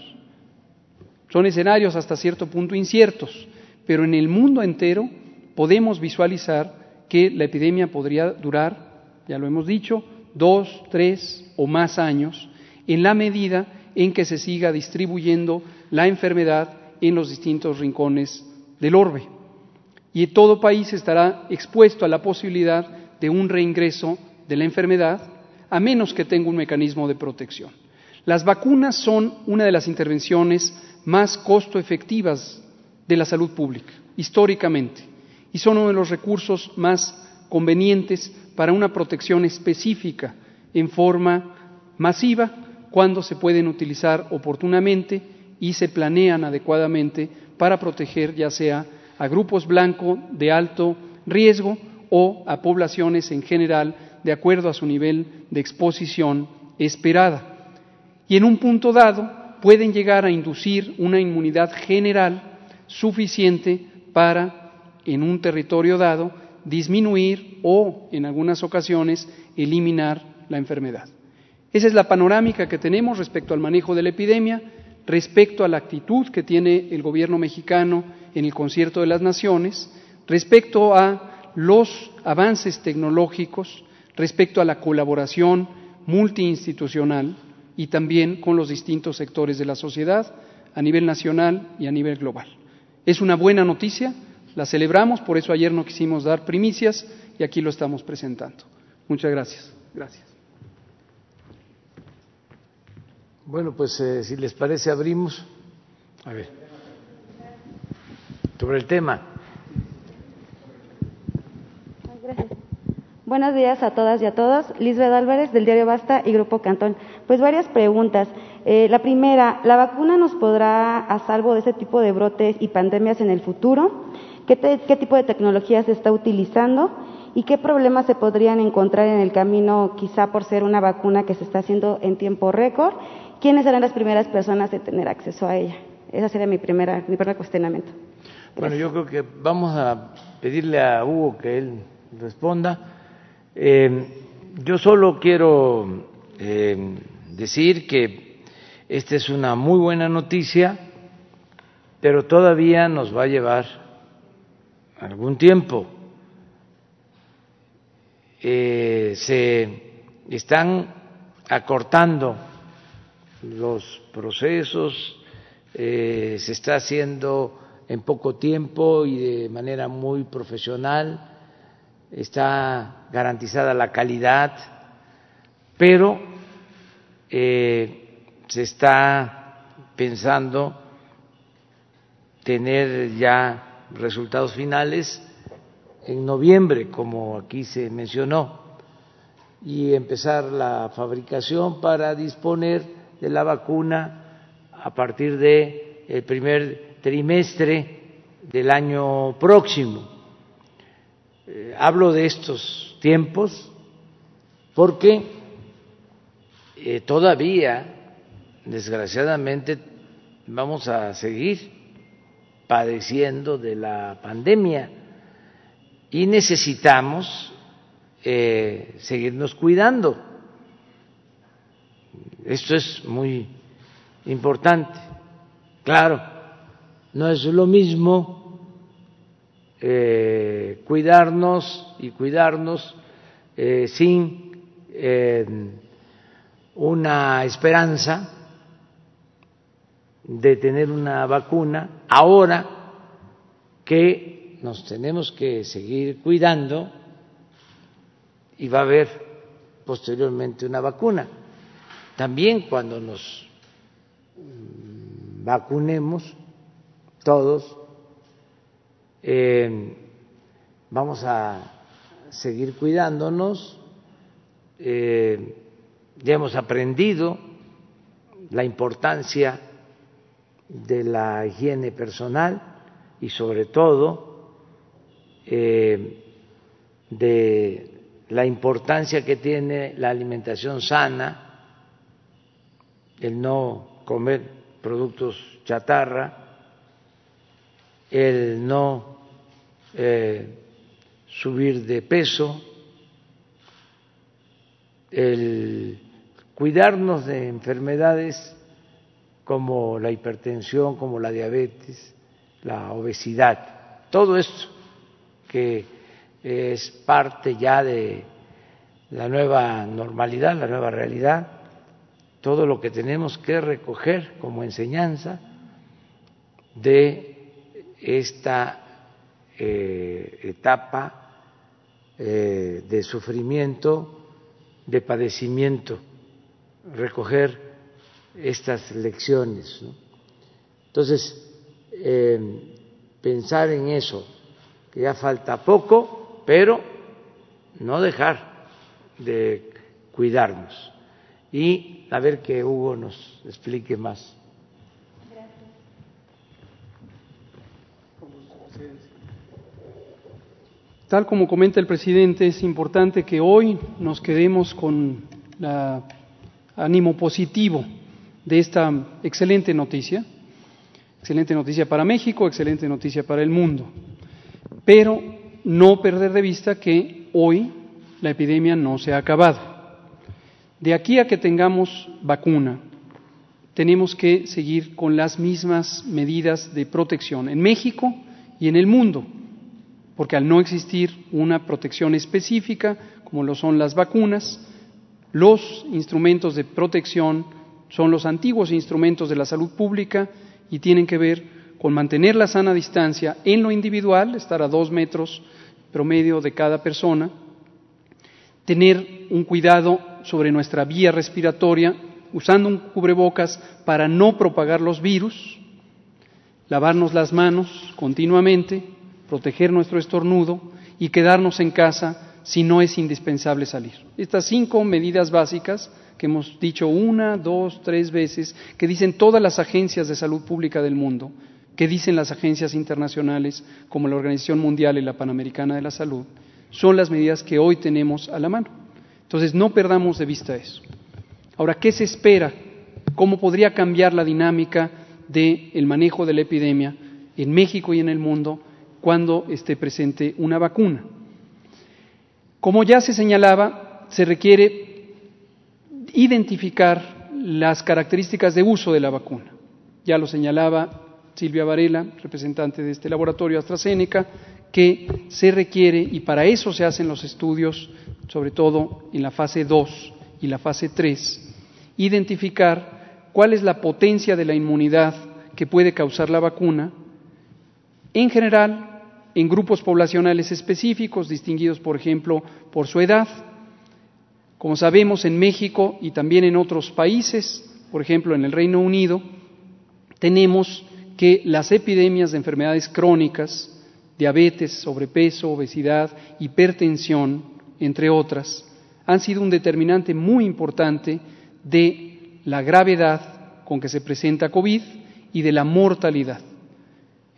son escenarios hasta cierto punto inciertos, pero en el mundo entero podemos visualizar que la epidemia podría durar, ya lo hemos dicho, dos, tres o más años, en la medida en que se siga distribuyendo la enfermedad en los distintos rincones del orbe. Y todo país estará expuesto a la posibilidad de un reingreso de la enfermedad, a menos que tenga un mecanismo de protección. Las vacunas son una de las intervenciones más costo efectivas de la salud pública, históricamente, y son uno de los recursos más convenientes para una protección específica en forma masiva cuando se pueden utilizar oportunamente y se planean adecuadamente para proteger ya sea a grupos blancos de alto riesgo o a poblaciones en general de acuerdo a su nivel de exposición esperada. Y en un punto dado pueden llegar a inducir una inmunidad general suficiente para, en un territorio dado, disminuir o, en algunas ocasiones, eliminar la enfermedad. Esa es la panorámica que tenemos respecto al manejo de la epidemia, respecto a la actitud que tiene el gobierno mexicano en el concierto de las naciones, respecto a los avances tecnológicos, respecto a la colaboración multiinstitucional y también con los distintos sectores de la sociedad a nivel nacional y a nivel global. Es una buena noticia, la celebramos, por eso ayer no quisimos dar primicias y aquí lo estamos presentando. Muchas gracias. Gracias. Bueno, pues eh, si les parece abrimos. A ver. Sobre el tema. Gracias. Buenos días a todas y a todos. Lisbeth Álvarez del diario Basta y Grupo Cantón. Pues varias preguntas. Eh, la primera, ¿la vacuna nos podrá a salvo de ese tipo de brotes y pandemias en el futuro? ¿Qué, qué tipo de tecnología se está utilizando? ¿Y qué problemas se podrían encontrar en el camino, quizá por ser una vacuna que se está haciendo en tiempo récord? ¿quiénes serán las primeras personas en tener acceso a ella? Ese sería mi, primera, mi primer cuestionamiento. Bueno, yo creo que vamos a pedirle a Hugo que él responda. Eh, yo solo quiero eh, decir que esta es una muy buena noticia, pero todavía nos va a llevar algún tiempo. Eh, se están acortando los procesos, eh, se está haciendo en poco tiempo y de manera muy profesional, está garantizada la calidad, pero eh, se está pensando tener ya resultados finales en noviembre, como aquí se mencionó, y empezar la fabricación para disponer de la vacuna a partir del el primer trimestre del año próximo. Eh, hablo de estos tiempos porque eh, todavía, desgraciadamente, vamos a seguir padeciendo de la pandemia y necesitamos eh, seguirnos cuidando esto es muy importante. Claro, no es lo mismo eh, cuidarnos y cuidarnos eh, sin una esperanza de tener una vacuna ahora que nos tenemos que seguir cuidando y va a haber posteriormente una vacuna. También cuando nos vacunemos todos, eh, vamos a seguir cuidándonos, eh, ya hemos aprendido la importancia de la higiene personal y sobre todo eh, de la importancia que tiene la alimentación sana, el no comer productos chatarra, el no eh, subir de peso, el cuidarnos de enfermedades como la hipertensión, como la diabetes, la obesidad, todo esto que es parte ya de la nueva normalidad, la nueva realidad, todo lo que tenemos que recoger como enseñanza de esta eh, etapa eh, de sufrimiento, de padecimiento, recoger estas lecciones. Entonces, eh, pensar en eso, que ya falta poco, pero no dejar de cuidarnos. Y a ver que Hugo nos explique más. Tal como comenta el presidente, es importante que hoy nos quedemos con ánimo positivo de esta excelente noticia, excelente noticia para México, excelente noticia para el mundo, pero no perder de vista que hoy la epidemia no se ha acabado. De aquí a que tengamos vacuna, tenemos que seguir con las mismas medidas de protección en México y en el mundo porque al no existir una protección específica, como lo son las vacunas, los instrumentos de protección son los antiguos instrumentos de la salud pública y tienen que ver con mantener la sana distancia en lo individual, estar a dos metros promedio de cada persona, tener un cuidado sobre nuestra vía respiratoria, usando un cubrebocas para no propagar los virus, lavarnos las manos continuamente, proteger nuestro estornudo y quedarnos en casa si no es indispensable salir. Estas cinco medidas básicas que hemos dicho una, dos, tres veces, que dicen todas las agencias de salud pública del mundo, que dicen las agencias internacionales como la Organización Mundial y la Panamericana de la Salud, son las medidas que hoy tenemos a la mano. Entonces, no perdamos de vista eso. Ahora, ¿qué se espera? ¿Cómo podría cambiar la dinámica del manejo de la epidemia en México y en el mundo cuando esté presente una vacuna. Como ya se señalaba, se requiere identificar las características de uso de la vacuna. Ya lo señalaba Silvia Varela, representante de este laboratorio AstraZeneca, que se requiere, y para eso se hacen los estudios, sobre todo en la fase 2 y la fase 3, identificar cuál es la potencia de la inmunidad que puede causar la vacuna, en general en grupos poblacionales específicos, distinguidos, por ejemplo, por su edad. Como sabemos, en México y también en otros países, por ejemplo, en el Reino Unido, tenemos que las epidemias de enfermedades crónicas, diabetes, sobrepeso, obesidad, hipertensión, entre otras, han sido un determinante muy importante de la gravedad con que se presenta COVID y de la mortalidad.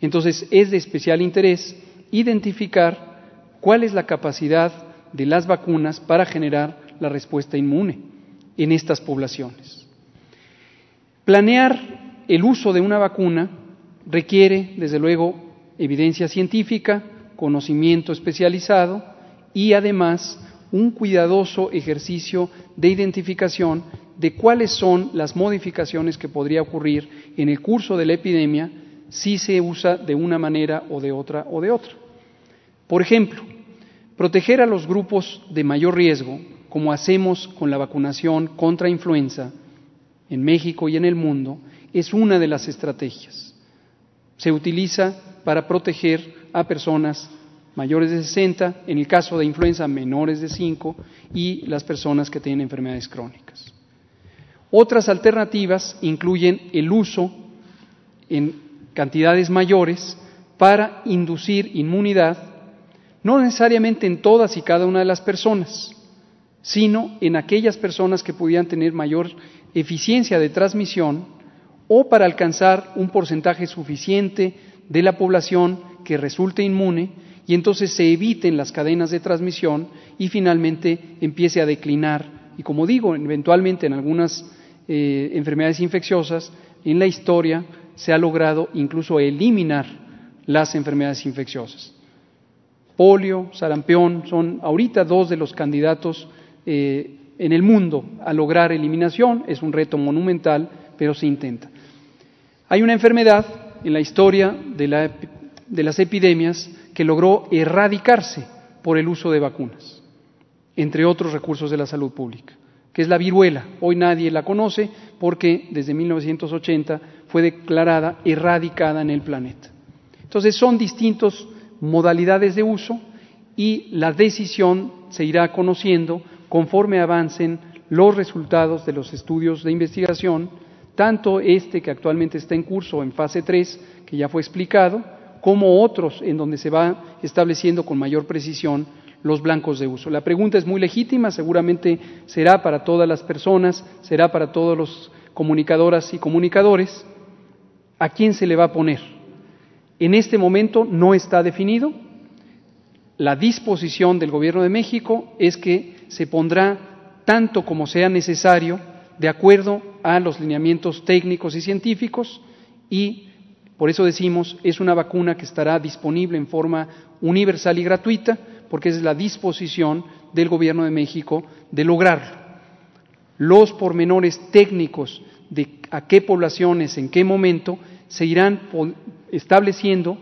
Entonces, es de especial interés identificar cuál es la capacidad de las vacunas para generar la respuesta inmune en estas poblaciones. Planear el uso de una vacuna requiere, desde luego, evidencia científica, conocimiento especializado y además un cuidadoso ejercicio de identificación de cuáles son las modificaciones que podría ocurrir en el curso de la epidemia si se usa de una manera o de otra o de otra. Por ejemplo, proteger a los grupos de mayor riesgo, como hacemos con la vacunación contra influenza en México y en el mundo, es una de las estrategias. Se utiliza para proteger a personas mayores de 60, en el caso de influenza menores de 5 y las personas que tienen enfermedades crónicas. Otras alternativas incluyen el uso en cantidades mayores para inducir inmunidad, no necesariamente en todas y cada una de las personas, sino en aquellas personas que pudieran tener mayor eficiencia de transmisión o para alcanzar un porcentaje suficiente de la población que resulte inmune y entonces se eviten las cadenas de transmisión y finalmente empiece a declinar. Y como digo, eventualmente en algunas eh, enfermedades infecciosas, en la historia se ha logrado incluso eliminar las enfermedades infecciosas. Polio, sarampión son ahorita dos de los candidatos eh, en el mundo a lograr eliminación. Es un reto monumental, pero se intenta. Hay una enfermedad en la historia de, de las epidemias que logró erradicarse por el uso de vacunas, entre otros recursos de la salud pública, que es la viruela. Hoy nadie la conoce porque desde 1980 fue declarada erradicada en el planeta. Entonces son distintas modalidades de uso y la decisión se irá conociendo conforme avancen los resultados de los estudios de investigación, tanto este que actualmente está en curso en fase 3, que ya fue explicado, como otros en donde se va estableciendo con mayor precisión los blancos de uso. La pregunta es muy legítima, seguramente será para todas las personas, será para todos los comunicadoras y comunicadores. ¿A quién se le va a poner? En este momento no está definido. La disposición del Gobierno de México es que se pondrá tanto como sea necesario de acuerdo a los lineamientos técnicos y científicos y por eso decimos, es una vacuna que estará disponible en forma universal y gratuita, porque es la disposición del Gobierno de México de lograrlo. Los pormenores técnicos de a qué poblaciones, en qué momento, se irán estableciendo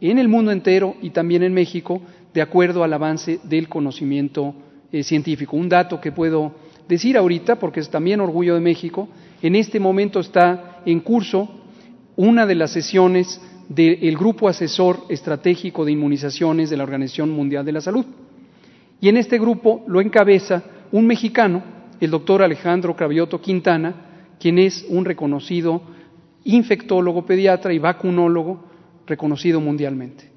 en el mundo entero y también en México de acuerdo al avance del conocimiento eh, científico. Un dato que puedo decir ahorita, porque es también orgullo de México, en este momento está en curso una de las sesiones del Grupo Asesor Estratégico de Inmunizaciones de la Organización Mundial de la Salud. Y en este grupo lo encabeza un mexicano, el doctor Alejandro Cravioto Quintana, quien es un reconocido infectólogo pediatra y vacunólogo reconocido mundialmente.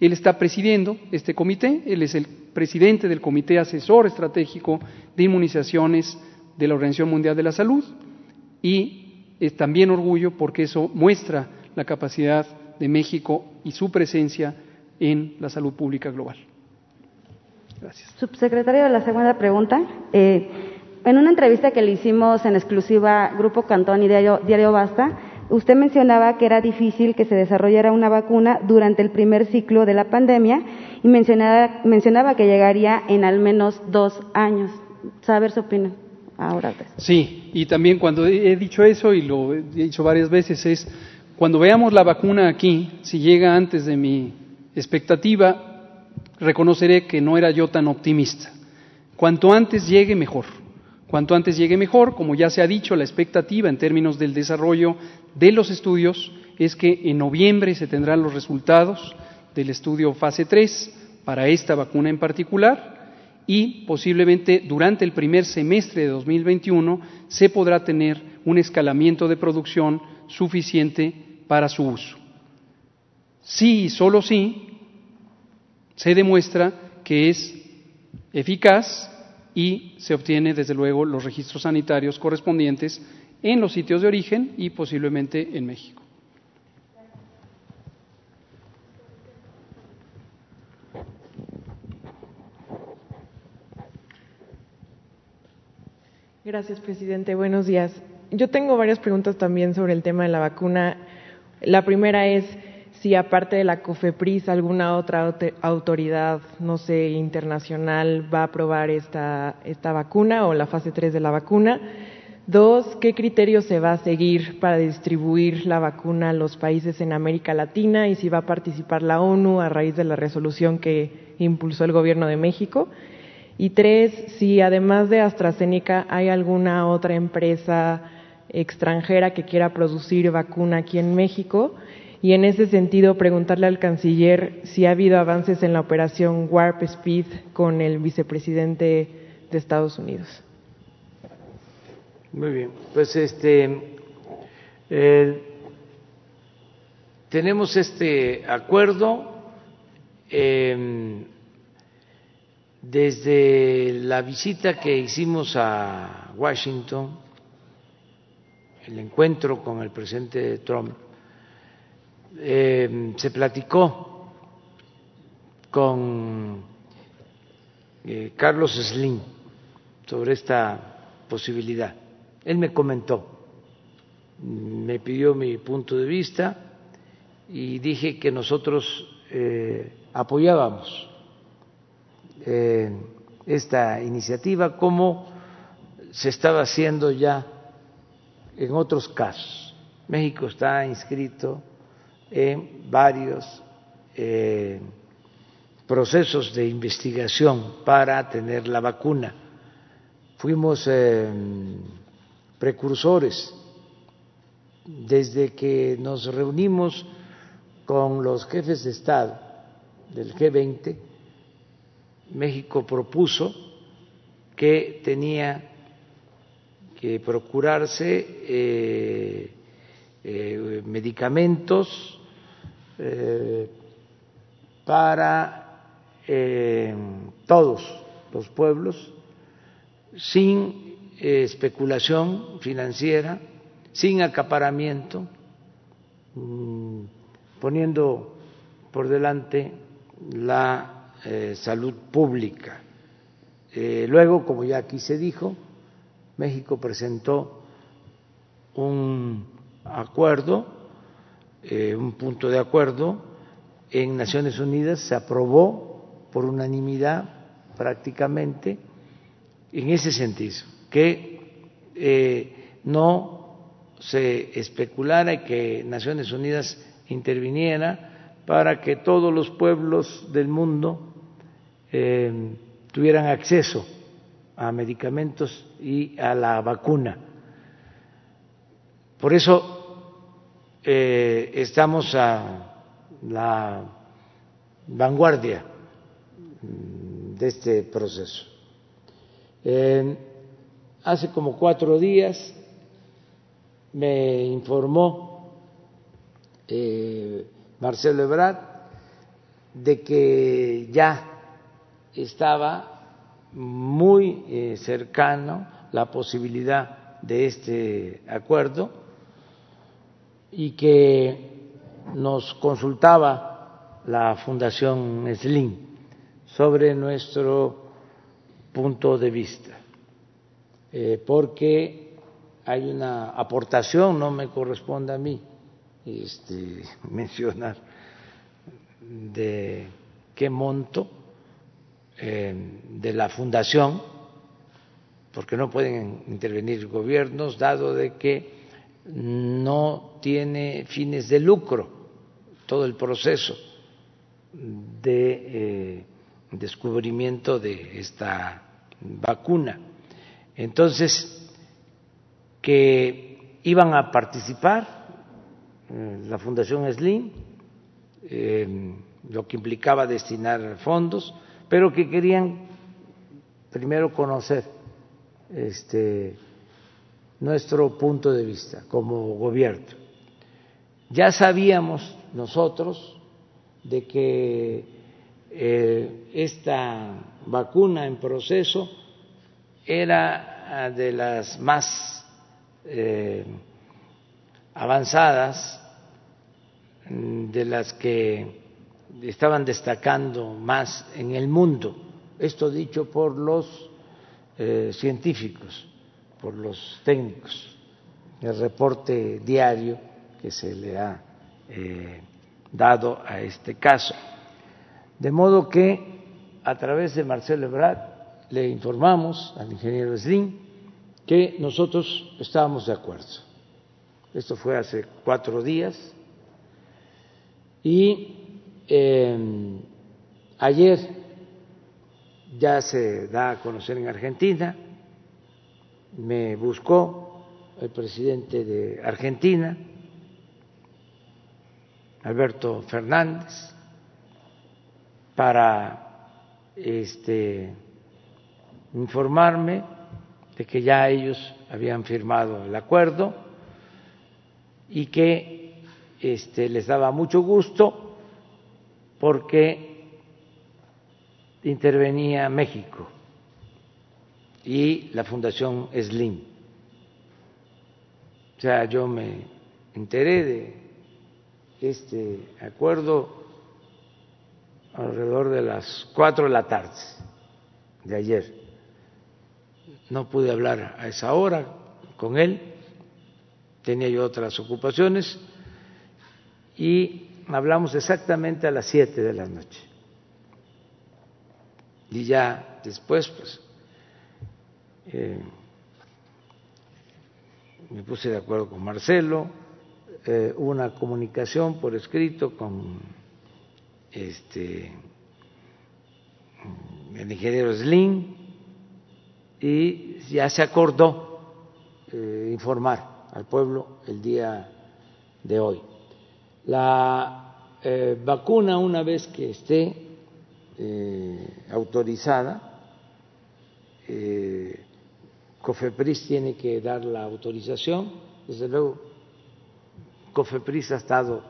Él está presidiendo este comité, él es el presidente del Comité Asesor Estratégico de Inmunizaciones de la Organización Mundial de la Salud y es también orgullo porque eso muestra la capacidad de México y su presencia en la salud pública global. Gracias. Subsecretario, la segunda pregunta. Eh, en una entrevista que le hicimos en exclusiva Grupo Cantón y Diario, Diario Basta, usted mencionaba que era difícil que se desarrollara una vacuna durante el primer ciclo de la pandemia y mencionaba, mencionaba que llegaría en al menos dos años. Saber su opinión ahora. Sí, y también cuando he dicho eso, y lo he dicho varias veces, es cuando veamos la vacuna aquí, si llega antes de mi expectativa, reconoceré que no era yo tan optimista. Cuanto antes llegue, mejor. Cuanto antes llegue, mejor. Como ya se ha dicho, la expectativa en términos del desarrollo de los estudios es que en noviembre se tendrán los resultados del estudio fase 3 para esta vacuna en particular y posiblemente durante el primer semestre de 2021 se podrá tener un escalamiento de producción suficiente para su uso. Sí y solo sí se demuestra que es eficaz y se obtiene desde luego los registros sanitarios correspondientes en los sitios de origen y posiblemente en México. Gracias, presidente. Buenos días. Yo tengo varias preguntas también sobre el tema de la vacuna. La primera es si aparte de la COFEPRIS alguna otra autoridad, no sé, internacional va a aprobar esta, esta vacuna o la fase 3 de la vacuna. Dos, ¿qué criterio se va a seguir para distribuir la vacuna a los países en América Latina y si va a participar la ONU a raíz de la resolución que impulsó el gobierno de México? Y tres, si además de AstraZeneca hay alguna otra empresa extranjera que quiera producir vacuna aquí en México. Y en ese sentido, preguntarle al canciller si ha habido avances en la operación Warp Speed con el vicepresidente de Estados Unidos. Muy bien, pues este tenemos este acuerdo em, desde la visita que hicimos a Washington, el encuentro con el presidente Trump, em, se platicó con eh, Carlos Slim sobre esta posibilidad él me comentó, me pidió mi punto de vista y dije que nosotros eh, apoyábamos eh, esta iniciativa como se estaba haciendo ya en otros casos. México está inscrito en varios eh, procesos de investigación para tener la vacuna. Fuimos precursores. Desde que nos reunimos con los jefes de Estado del G20, México propuso que tenía que procurarse eh, eh, medicamentos eh, para todos los pueblos sin especulación financiera, sin acaparamiento, mm, poniendo por delante la eh, salud pública. Eh, luego, como ya aquí se dijo, México presentó un acuerdo, eh, un punto de acuerdo en Naciones Unidas, se aprobó por unanimidad prácticamente en ese sentido que eh, no se especulara y que Naciones Unidas interviniera para que todos los pueblos del mundo eh, tuvieran acceso a medicamentos y a la vacuna. Por eso eh, estamos a la vanguardia de este proceso. Hace como cuatro días me informó eh, Marcelo Ebrard de que ya estaba muy eh, cercano la posibilidad de este acuerdo y que nos consultaba la Fundación SLIM sobre nuestro punto de vista. Eh, porque hay una aportación, no me corresponde a mí este, mencionar de qué monto eh, de la fundación, porque no pueden intervenir gobiernos, dado de que no tiene fines de lucro todo el proceso de eh, descubrimiento de esta vacuna. Entonces, que iban a participar eh, la Fundación SLIM, lo que implicaba destinar fondos, pero que querían primero conocer este, nuestro punto de vista como gobierno. Ya sabíamos nosotros de que eh, esta vacuna en proceso era ah, de las más eh, avanzadas, de las que estaban destacando más en el mundo. Esto dicho por los eh, científicos, por los técnicos, el reporte diario que se le ha eh, dado a este caso. De modo que a través de Marcelo Ebrard le informamos al ingeniero Slim que nosotros estábamos de acuerdo. Esto fue hace cuatro días y eh, ayer ya se da a conocer en Argentina, me buscó el presidente de Argentina, Alberto Fernández, para este, informarme de que ya ellos habían firmado el acuerdo y que este, les daba mucho gusto porque intervenía México y la Fundación SLIM. O sea, yo me enteré de este acuerdo alrededor de las cuatro de la tarde de ayer. No pude hablar a esa hora con él, tenía yo otras ocupaciones y hablamos exactamente a las siete de la noche. Y ya después, pues, eh, me puse de acuerdo con Marcelo, eh, una comunicación por escrito con este el ingeniero Slim y ya se acordó eh, informar al pueblo el día de hoy. La eh, vacuna, una vez que esté autorizada, COFEPRIS tiene que dar la autorización, desde luego COFEPRIS ha estado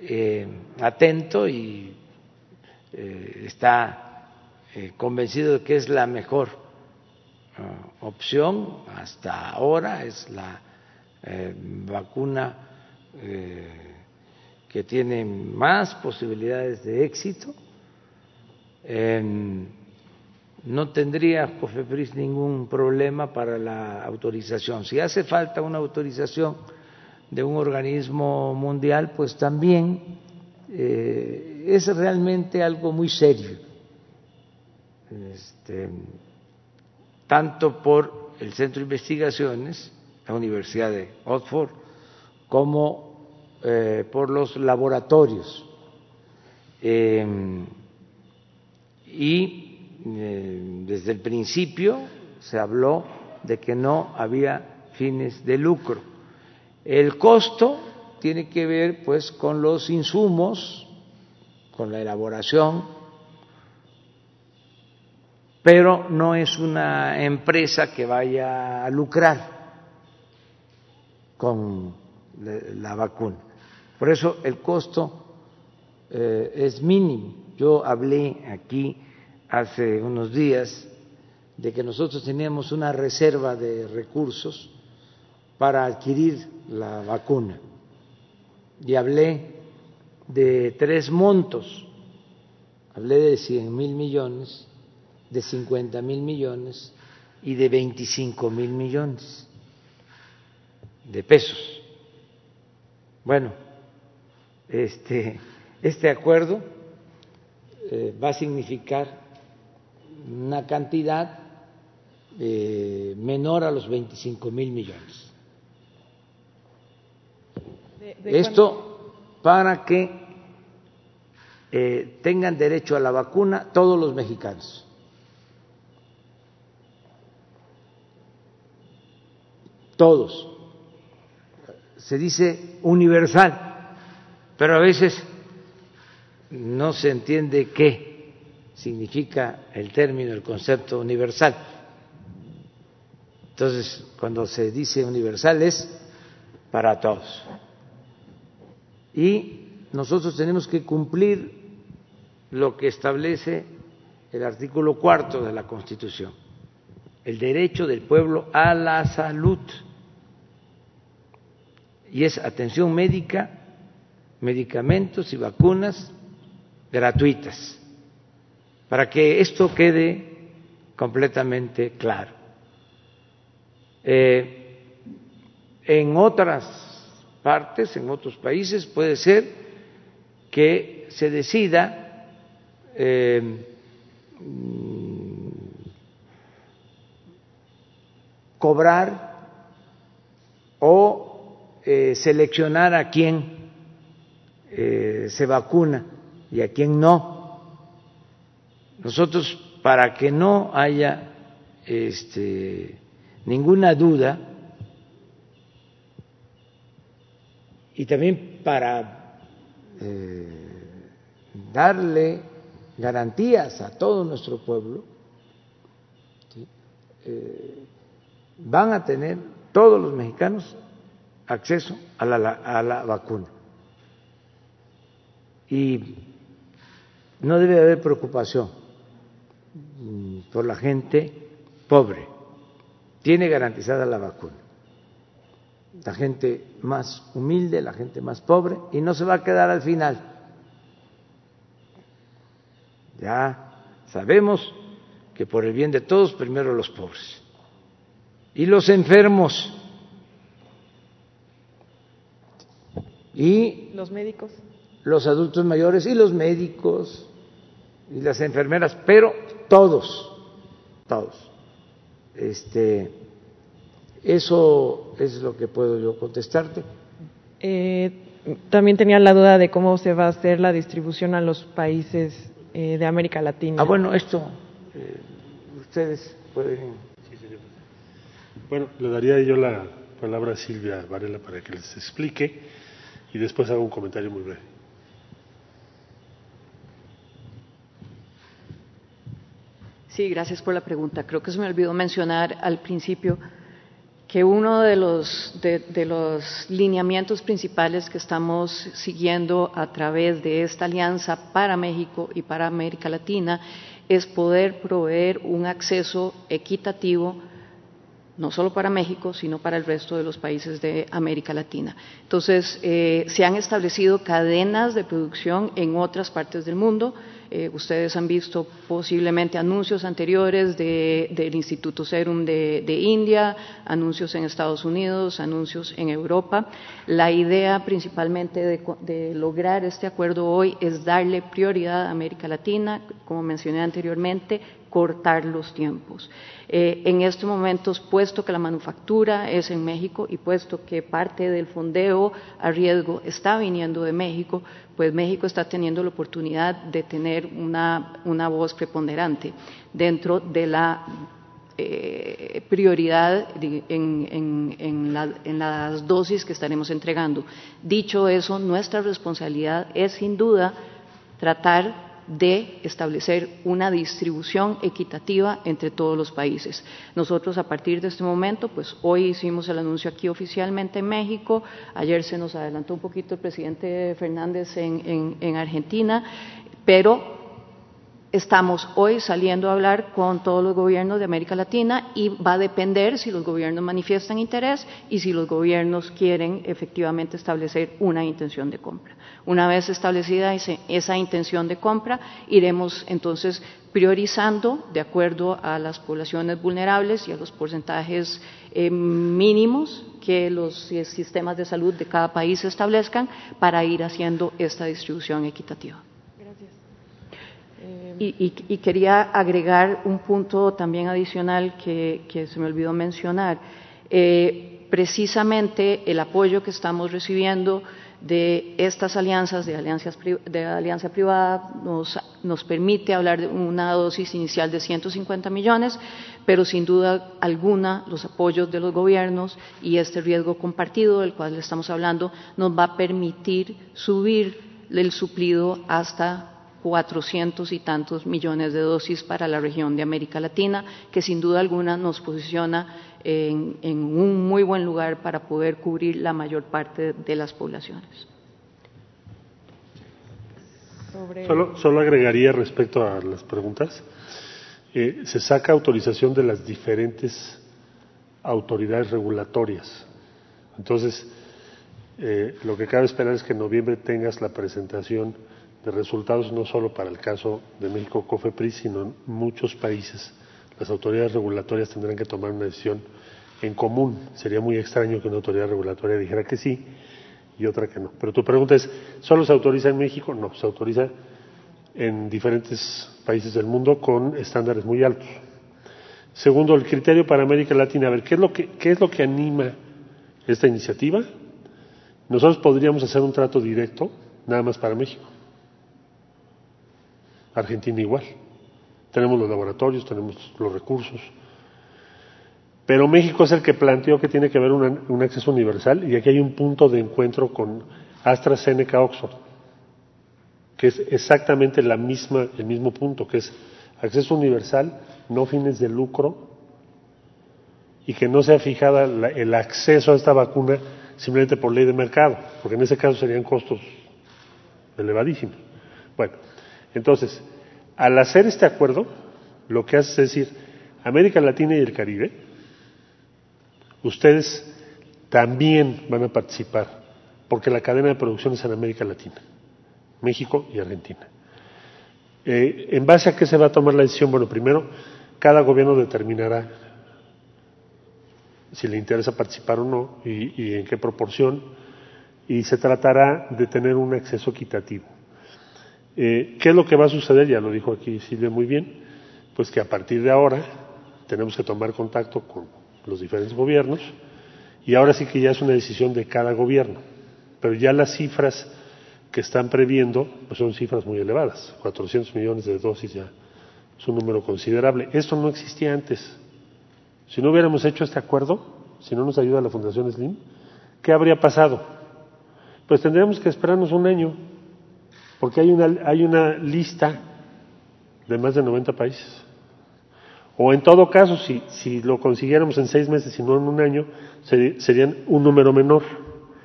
eh, atento y eh, está eh, convencido de que es la mejor opción hasta ahora, es la vacuna que tiene más posibilidades de éxito. No tendría COFEPRIS ningún problema para la autorización. Si hace falta una autorización de un organismo mundial, pues también eh, es realmente algo muy serio, este, tanto por el Centro de Investigaciones, la Universidad de Oxford, como eh, por los laboratorios. Eh, y eh, desde el principio se habló de que no había fines de lucro. El costo tiene que ver pues con los insumos, con la elaboración, pero no es una empresa que vaya a lucrar con la vacuna. Por eso el costo eh, es mínimo. Yo hablé aquí hace unos días de que nosotros teníamos una reserva de recursos para adquirir la vacuna y hablé de tres montos, hablé de 100 mil millones, de 50 mil millones y de 25 mil millones de pesos. Bueno, este, este acuerdo eh, va a significar una cantidad eh, menor a los 25 mil millones. Esto para que eh, tengan derecho a la vacuna todos los mexicanos. Todos. Se dice universal, pero a veces no se entiende qué significa el término, el concepto universal. Entonces, cuando se dice universal es para todos. Y nosotros tenemos que cumplir lo que establece el artículo cuarto de la Constitución, el derecho del pueblo a la salud. Y es atención médica, medicamentos y vacunas gratuitas para que esto quede completamente claro. Eh, en otras partes, en otros países, puede ser que se decida eh, cobrar o eh, seleccionar a quién se vacuna y a quién no. Nosotros, para que no haya este, ninguna duda, y también para eh, darle garantías a todo nuestro pueblo, eh, van a tener todos los mexicanos acceso a la, a la vacuna. Y no debe haber preocupación por la gente pobre. Tiene garantizada la vacuna. La gente más humilde, la gente más pobre, y no se va a quedar al final. Ya sabemos que por el bien de todos, primero los pobres. Y los enfermos. Y los médicos. Los adultos mayores y los médicos y las enfermeras, pero todos, todos. Este, eso es lo que puedo yo contestarte. Eh, también tenía la duda de cómo se va a hacer la distribución a los países eh, de América Latina. Ah, bueno, esto eh, ustedes pueden. Bueno, le daría yo la palabra a Silvia Varela para que les explique y después hago un comentario muy breve. Sí, gracias por la pregunta. Creo que se me olvidó mencionar al principio que uno de los, de, los lineamientos principales que estamos siguiendo a través de esta alianza para México y para América Latina es poder proveer un acceso equitativo no solo para México, sino para el resto de los países de América Latina. Entonces, eh, se han establecido cadenas de producción en otras partes del mundo. Eh, ustedes han visto posiblemente anuncios anteriores del Instituto Serum de, India, anuncios en Estados Unidos, anuncios en Europa. La idea principalmente de, lograr este acuerdo hoy es darle prioridad a América Latina, como mencioné anteriormente, cortar los tiempos. Eh, en estos momentos, puesto que la manufactura es en México y puesto que parte del fondeo a riesgo está viniendo de México, pues México está teniendo la oportunidad de tener una, una voz preponderante dentro de la eh, prioridad en, en, las dosis que estaremos entregando. Dicho eso, nuestra responsabilidad es sin duda tratar de establecer una distribución equitativa entre todos los países. Nosotros a partir de este momento, pues hoy hicimos el anuncio aquí oficialmente en México, ayer se nos adelantó un poquito el presidente Fernández en, en Argentina, pero Estamos hoy saliendo a hablar con todos los gobiernos de América Latina y va a depender si los gobiernos manifiestan interés y si los gobiernos quieren efectivamente establecer una intención de compra. Una vez establecida esa intención de compra, iremos entonces priorizando de acuerdo a las poblaciones vulnerables y a los porcentajes eh, mínimos que los sistemas de salud de cada país establezcan para ir haciendo esta distribución equitativa. Y, quería agregar un punto también adicional que, se me olvidó mencionar. Eh, precisamente el apoyo que estamos recibiendo de estas alianzas, de, alianzas, de alianza privada, nos, nos, permite hablar de una dosis inicial de 150 millones, pero sin duda alguna los apoyos de los gobiernos y este riesgo compartido del cual estamos hablando nos va a permitir subir el suplido hasta cuatrocientos y tantos millones de dosis para la región de América Latina, que sin duda alguna nos posiciona en, un muy buen lugar para poder cubrir la mayor parte de las poblaciones. Solo, agregaría respecto a las preguntas. Eh, se saca autorización de las diferentes autoridades regulatorias. Entonces, eh, lo que cabe esperar es que en noviembre tengas la presentación de resultados no solo para el caso de México COFEPRIS, sino en muchos países. Las autoridades regulatorias tendrán que tomar una decisión en común. Sería muy extraño que una autoridad regulatoria dijera que sí y otra que no. Pero tu pregunta es, ¿solo se autoriza en México? No, se autoriza en diferentes países del mundo con estándares muy altos. Segundo, el criterio para América Latina. A ver, ¿qué es lo que, qué es lo que anima esta iniciativa? Nosotros podríamos hacer un trato directo, nada más para México. Argentina igual. Tenemos los laboratorios, tenemos los recursos. Pero México es el que planteó que tiene que haber un acceso universal y aquí hay un punto de encuentro con AstraZeneca Oxford, que es exactamente la misma, el mismo punto, que es acceso universal, no fines de lucro y que no sea fijada el acceso a esta vacuna simplemente por ley de mercado, porque en ese caso serían costos elevadísimos. Bueno, entonces, al hacer este acuerdo, lo que hace es decir, América Latina y el Caribe, ustedes también van a participar, porque la cadena de producción es en América Latina, México y Argentina. Eh, ¿En base a qué se va a tomar la decisión? Bueno, primero, cada gobierno determinará si le interesa participar o no y, en qué proporción, y se tratará de tener un acceso equitativo. Eh, ¿Qué es lo que va a suceder? Ya lo dijo aquí Silvia muy bien, pues que a partir de ahora tenemos que tomar contacto con los diferentes gobiernos y ahora sí que ya es una decisión de cada gobierno, pero ya las cifras que están previendo pues son cifras muy elevadas, 400 millones de dosis ya es un número considerable. Esto no existía antes. Si no hubiéramos hecho este acuerdo, si no nos ayuda la Fundación Slim, ¿qué habría pasado? Pues tendríamos que esperarnos un año, porque hay una, hay una lista de más de 90 países. O en todo caso, si, si lo consiguiéramos en seis meses y no en un año, serían un número menor.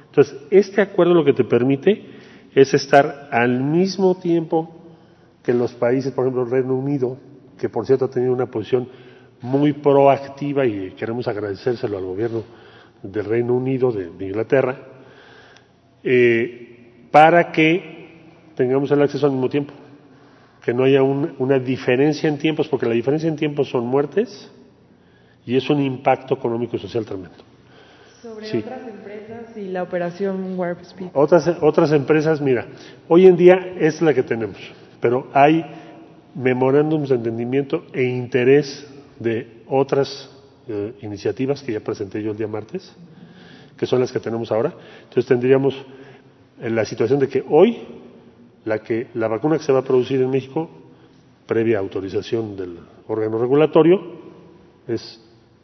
Entonces, este acuerdo lo que te permite es estar al mismo tiempo que los países, por ejemplo, el Reino Unido, que por cierto ha tenido una posición muy proactiva y queremos agradecérselo al gobierno del Reino Unido, de, Inglaterra, eh, para que tengamos el acceso al mismo tiempo, que no haya una diferencia en tiempos, porque la diferencia en tiempos son muertes y es un impacto económico y social tremendo. Sobre otras empresas y la operación Warp Speed. Otras, otras empresas, mira, hoy en día es la que tenemos, pero hay memorándums de entendimiento e interés de otras eh, iniciativas que ya presenté yo el día martes, que son las que tenemos ahora. Entonces tendríamos en la situación de que hoy la, que, la vacuna que se va a producir en México, previa autorización del órgano regulatorio, es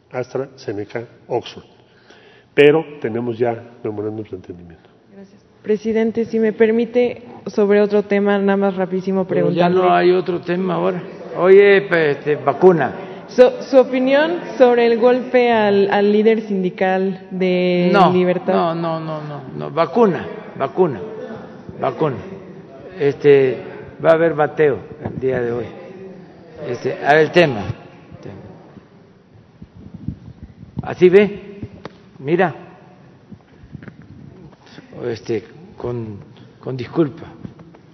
AstraZeneca Oxford. Pero tenemos ya memorándums de entendimiento. Gracias. Presidente, si me permite, sobre otro tema, nada más rapidísimo preguntarle. ya no hay otro tema ahora. Oye, este, vacuna. Su, opinión sobre el golpe al, al líder sindical de Libertad. No, no, no, no, no, vacuna, vacuna, vacuna. Este, va a haber bateo el día de hoy. Este, a ver el tema. Así ve, mira, este, con, con disculpa,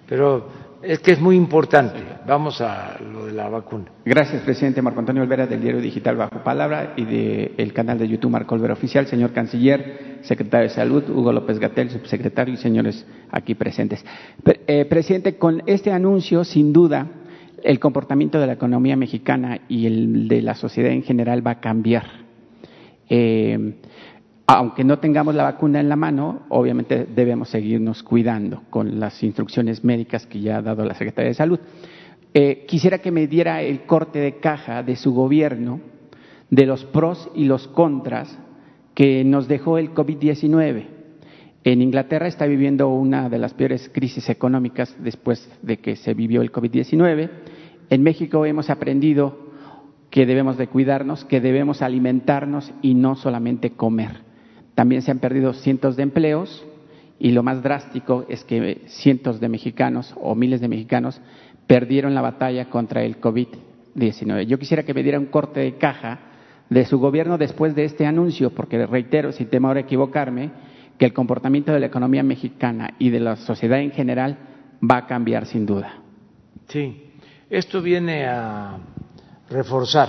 pero es que es muy importante. Vamos a lo de la vacuna. Gracias, presidente Marco Antonio Olvera, del diario digital Bajo Palabra y del canal de YouTube Marco Olvera Oficial, señor canciller, secretario de Salud, Hugo López Gatel, subsecretario y señores aquí presentes. Eh, presidente, con este anuncio, sin duda, el comportamiento de la economía mexicana y el de la sociedad en general va a cambiar. Eh, aunque no tengamos la vacuna en la mano, obviamente debemos seguirnos cuidando con las instrucciones médicas que ya ha dado la Secretaría de Salud. Eh, quisiera que me diera el corte de caja de su gobierno de los pros y los contras que nos dejó el COVID-19. En Inglaterra está viviendo una de las peores crisis económicas después de que se vivió el COVID-19. En México hemos aprendido que debemos de cuidarnos, que debemos alimentarnos y no solamente comer. También se han perdido cientos de empleos y lo más drástico es que cientos de mexicanos o miles de mexicanos perdieron la batalla contra el COVID-19. Yo quisiera que me diera un corte de caja de su gobierno después de este anuncio, porque reitero, sin temor a equivocarme, que el comportamiento de la economía mexicana y de la sociedad en general va a cambiar sin duda. Sí, esto viene a reforzar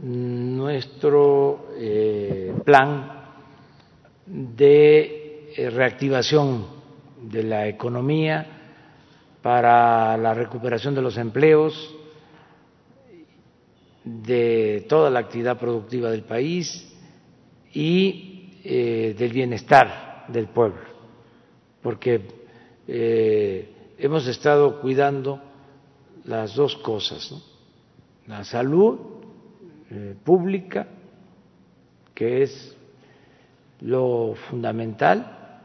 nuestro eh, plan de eh, reactivación de la economía, para la recuperación de los empleos de toda la actividad productiva del país y eh, del bienestar del pueblo, porque eh, hemos estado cuidando las dos cosas, la salud pública, que es lo fundamental,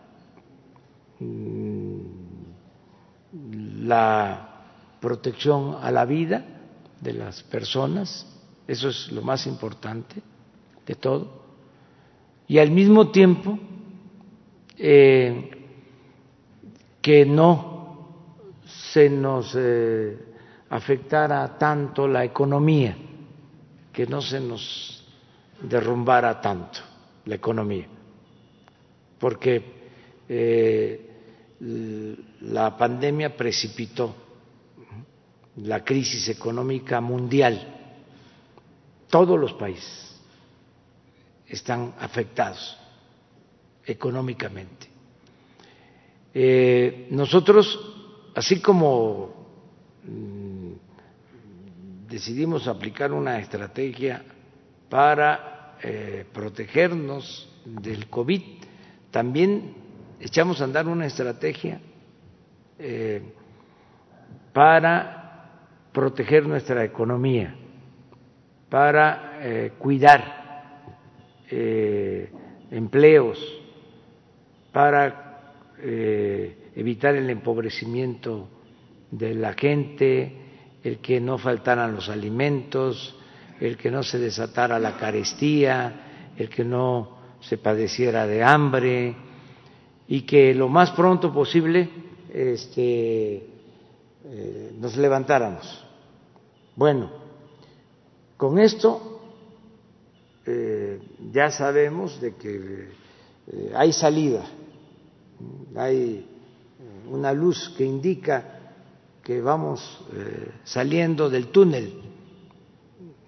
mm, la protección a la vida de las personas, eso es lo más importante de todo, y al mismo tiempo eh, que no se nos eh, afectara tanto la economía, que no se nos derrumbara tanto la economía, porque eh, la pandemia precipitó la crisis económica mundial. Todos los países están afectados económicamente. Eh, nosotros, así como mm, decidimos aplicar una estrategia para eh, protegernos del COVID, también echamos a andar una estrategia eh, para proteger nuestra economía, para eh, cuidar eh, empleos, para evitar el empobrecimiento de la gente, el que no faltaran los alimentos, el que no se desatara la carestía, el que no se padeciera de hambre, y que lo más pronto posible este, eh, nos levantáramos. Bueno, con esto eh, ya sabemos de que eh, hay salida, hay una luz que indica que vamos saliendo del túnel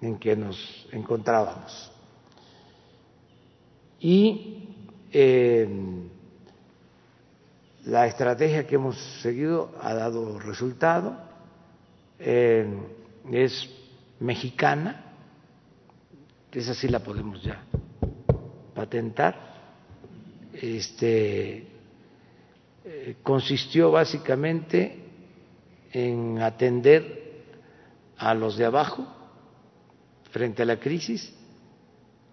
en que nos encontrábamos. Y la estrategia que hemos seguido ha dado resultado, eh, es mexicana, esa sí la podemos ya patentar, este, eh, consistió básicamente en atender a los de abajo frente a la crisis,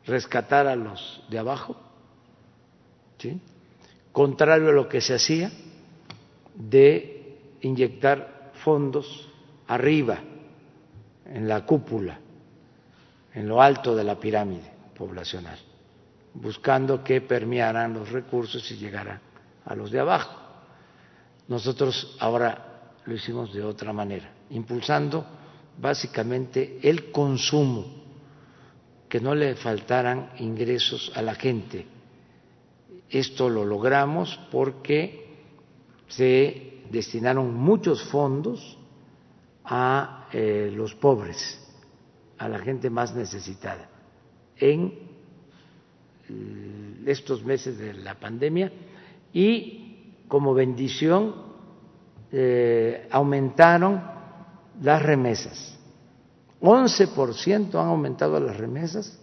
rescatar a los de abajo, ¿sí? contrario a lo que se hacía de inyectar fondos arriba, en la cúpula, en lo alto de la pirámide poblacional, buscando que permearan los recursos y llegaran a los de abajo. Nosotros ahora lo hicimos de otra manera, impulsando básicamente el consumo, que no le faltaran ingresos a la gente esto lo logramos porque se destinaron muchos fondos a eh, los pobres, a la gente más necesitada, en mm, estos meses de la pandemia y como bendición eh, aumentaron las remesas. 11% han aumentado las remesas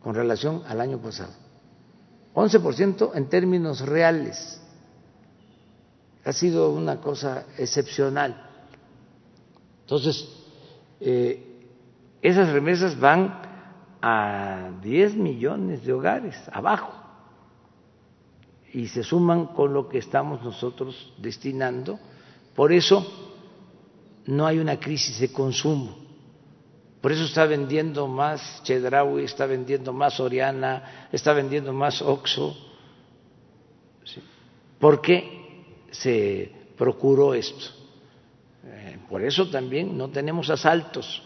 con relación al año pasado 11% en términos reales. Ha sido una cosa excepcional. Entonces, eh, esas remesas van a 10 millones de hogares abajo y se suman con lo que estamos nosotros destinando. Por eso no hay una crisis de consumo por eso está vendiendo más Chedraui, está vendiendo más Oriana, está vendiendo más Oxo. ¿Por qué se procuró esto? Eh, por eso también no tenemos asaltos.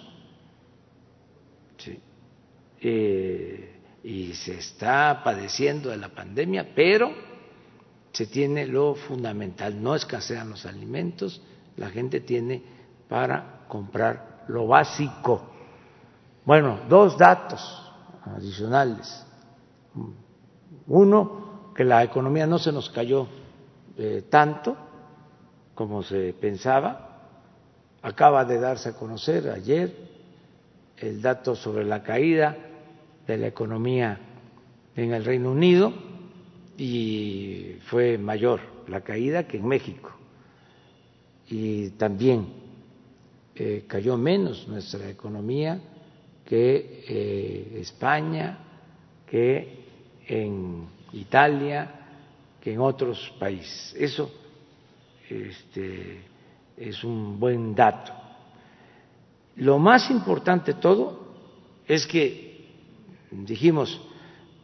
Eh, y se está padeciendo de la pandemia, pero se tiene lo fundamental, no escasean los alimentos, la gente tiene para comprar lo básico. Bueno, dos datos adicionales. Uno, que la economía no se nos cayó eh, tanto como se pensaba. Acaba de darse a conocer ayer el dato sobre la caída de la economía en el Reino Unido y fue mayor la caída que en México. Y también eh, cayó menos nuestra economía que eh, España, que en Italia, que en otros países. Eso este, es un buen dato. Lo más importante de todo es que dijimos,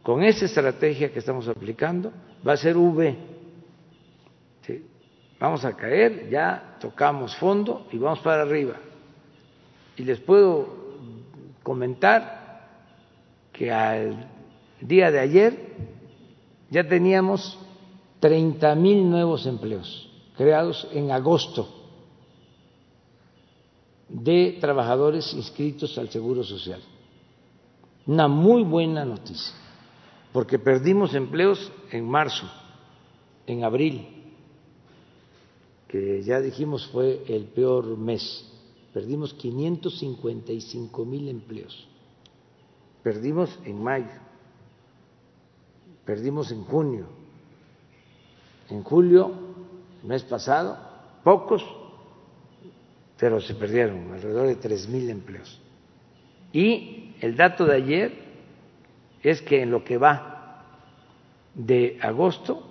con esa estrategia que estamos aplicando, va a ser V. Vamos a caer, ya tocamos fondo y vamos para arriba. Y les puedo comentar que al día de ayer ya teníamos 30 mil nuevos empleos creados en agosto de trabajadores inscritos al Seguro Social. Una muy buena noticia, porque perdimos empleos en marzo, en abril, que ya dijimos fue el peor mes. Perdimos 555 mil empleos. Perdimos en mayo, perdimos en junio, en julio, el mes pasado, pocos, pero se perdieron alrededor de tres mil empleos. Y el dato de ayer es que en lo que va de agosto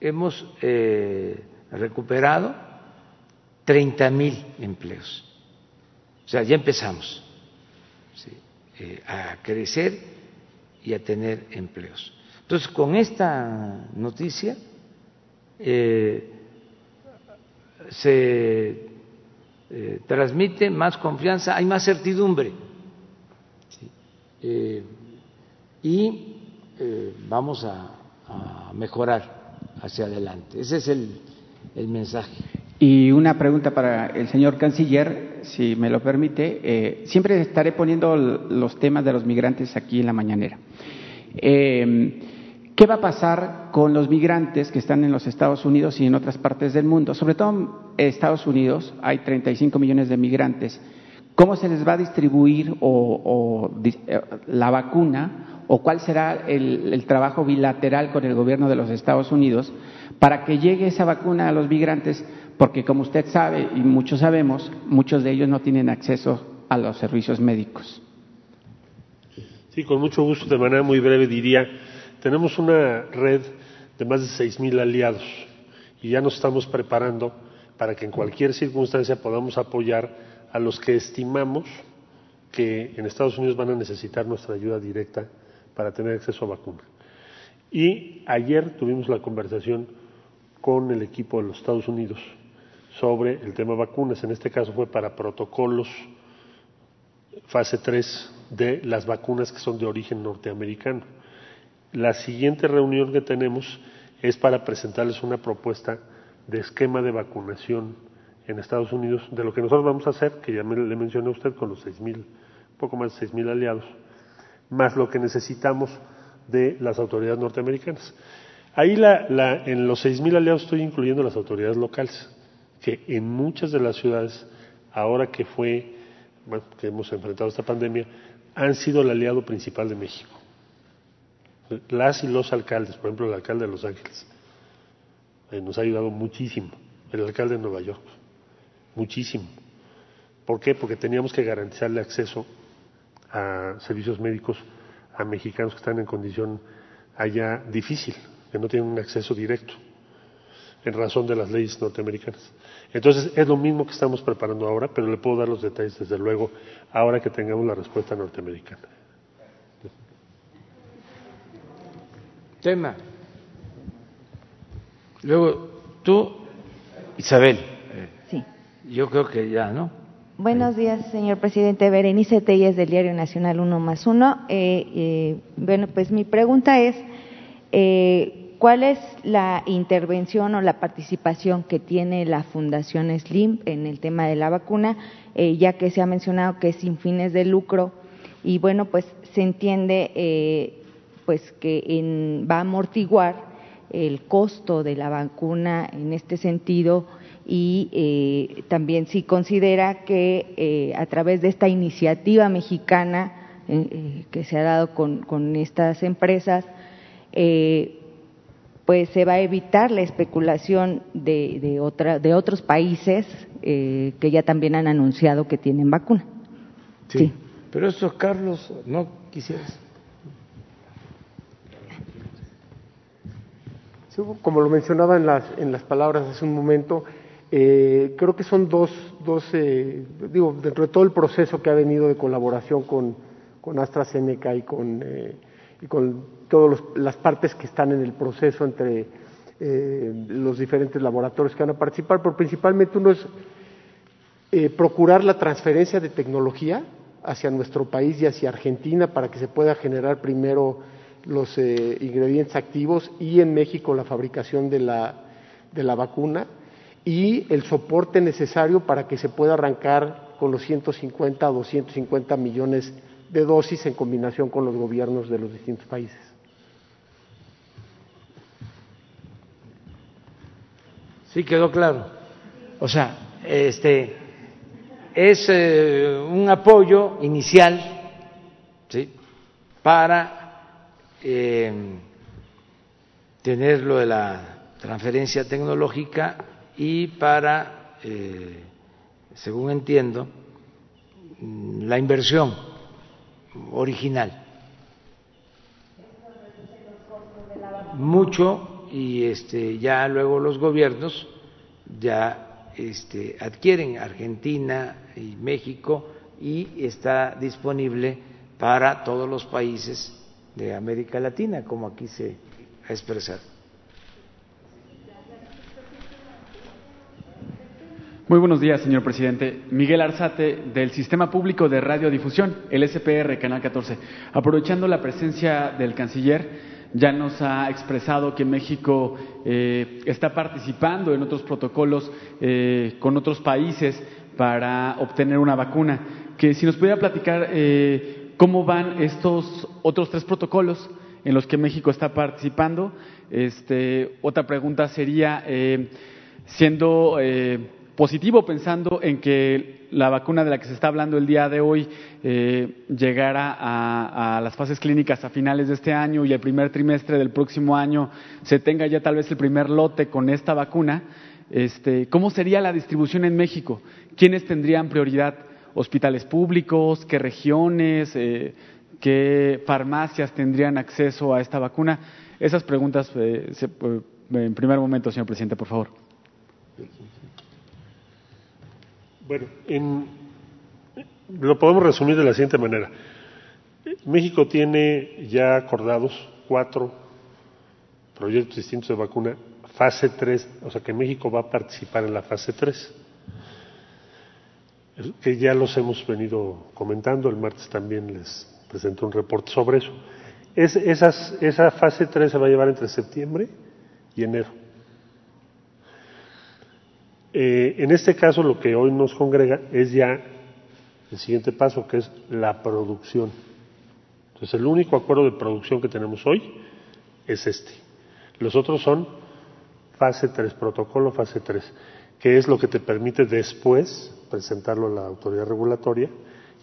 hemos eh, recuperado 30 mil empleos. O sea, ya empezamos eh, a crecer y a tener empleos. Entonces, con esta noticia eh, se eh, transmite más confianza, hay más certidumbre. Y vamos a, mejorar hacia adelante. Ese es el, mensaje. Y una pregunta para el señor canciller, si me lo permite. siempre estaré poniendo los temas de los migrantes aquí en la mañanera. ¿Qué va a pasar con los migrantes que están en los Estados Unidos y en otras partes del mundo? Sobre todo en Estados Unidos hay 35 millones de migrantes. ¿Cómo se les va a distribuir o, eh, la vacuna o cuál será el, trabajo bilateral con el gobierno de los Estados Unidos para que llegue esa vacuna a los migrantes? Porque como usted sabe y muchos sabemos, muchos de ellos no tienen acceso a los servicios médicos. Sí, con mucho gusto, de manera muy breve diría tenemos una red de más de seis mil aliados y ya nos estamos preparando para que en cualquier circunstancia podamos apoyar a los que estimamos que en Estados Unidos van a necesitar nuestra ayuda directa para tener acceso a vacuna. Y ayer tuvimos la conversación con el equipo de los Estados Unidos sobre el tema vacunas. En este caso fue para protocolos fase 3 de las vacunas que son de origen norteamericano. La siguiente reunión que tenemos es para presentarles una propuesta de esquema de vacunación en Estados Unidos, de lo que nosotros vamos a hacer, que ya le mencioné a usted con los seis mil, poco más de seis mil aliados, más lo que necesitamos de las autoridades norteamericanas. Ahí en los seis mil aliados estoy incluyendo las autoridades locales, que en muchas de las ciudades, ahora que fue, que hemos enfrentado esta pandemia, han sido el aliado principal de México las y los alcaldes, por ejemplo el alcalde de Los Ángeles, eh, nos ha ayudado muchísimo, el alcalde de Nueva York, muchísimo. ¿Por qué? Porque teníamos que garantizarle acceso a servicios médicos a mexicanos que están en condición allá difícil, que no tienen un acceso directo, en razón de las leyes norteamericanas. Entonces, es lo mismo que estamos preparando ahora, pero le puedo dar los detalles, desde luego, ahora que tengamos la respuesta norteamericana. tema. Luego, tú, Isabel. Sí. Yo creo que ya, ¿no? Buenos días, señor presidente. Berenice Telles del Diario Nacional 1 más 1. Eh, eh, bueno, pues mi pregunta es, eh, ¿cuál es la intervención o la participación que tiene la Fundación SLIM en el tema de la vacuna, ya que se ha mencionado que es sin fines de lucro? Y bueno, pues se entiende pues que va a amortiguar el costo de la vacuna en este sentido y eh, también si considera que eh, a través de esta iniciativa mexicana eh, que se ha dado con, con estas empresas, pues se va a evitar la especulación de, de, otra, de otros países que ya también han anunciado que tienen vacuna. Sí, pero eso, Carlos, no quisieras. como lo mencionaba en las, en las palabras hace un momento, eh, creo que son dos, dos eh, digo, dentro de todo el proceso que ha venido de colaboración con, con AstraZeneca y con, eh, y con todas las partes que están en el proceso entre los diferentes laboratorios que van a participar, pero principalmente uno es procurar la transferencia de tecnología hacia nuestro país y hacia Argentina para que se pueda generar primero los ingredientes activos y en México la fabricación de la, de la vacuna y el soporte necesario para que se pueda arrancar con los 150 o 250 millones de dosis en combinación con los gobiernos de los distintos países. Sí, quedó claro. O sea, este es eh, un apoyo inicial ¿sí? para eh, tener lo de la transferencia tecnológica y para, eh, según entiendo, la inversión original. Mucho y este, ya luego los gobiernos ya este, adquieren Argentina y México y está disponible para todos los países de América Latina, como aquí se ha expresado. Muy buenos días, señor presidente. Miguel Arzate, del Sistema Público de Radiodifusión, el SPR, Canal 14. Aprovechando la presencia del canciller, ya nos ha expresado que México eh, está participando en otros protocolos eh, con otros países para obtener una vacuna. Que si nos pudiera platicar eh, cómo van estos otros tres protocolos en los que México está participando. Este, otra pregunta sería, siendo positivo pensando en que la vacuna de la que se está hablando el día de hoy eh, llegara a, las fases clínicas a finales de este año y el primer trimestre del próximo año se tenga ya tal vez el primer lote con esta vacuna, este, ¿cómo sería la distribución en México? ¿Quiénes tendrían prioridad? ¿Hospitales públicos? ¿Qué regiones? Eh, ¿Qué farmacias tendrían acceso a esta vacuna? Esas preguntas eh, en primer momento, señor presidente, por favor. Bueno, lo podemos resumir de la siguiente manera. México tiene ya acordados cuatro proyectos distintos de vacuna, fase 3, o sea que México va a participar en la fase 3, que ya los hemos venido comentando, el martes también les presenté un reporte sobre eso. esa fase 3 se va a llevar entre septiembre y enero. Eh, en este caso, lo que hoy nos congrega es ya el siguiente paso, que es la producción. Entonces, el único acuerdo de producción que tenemos hoy es este. Los otros son fase 3, protocolo fase 3, que es lo que te permite después presentarlo a la autoridad regulatoria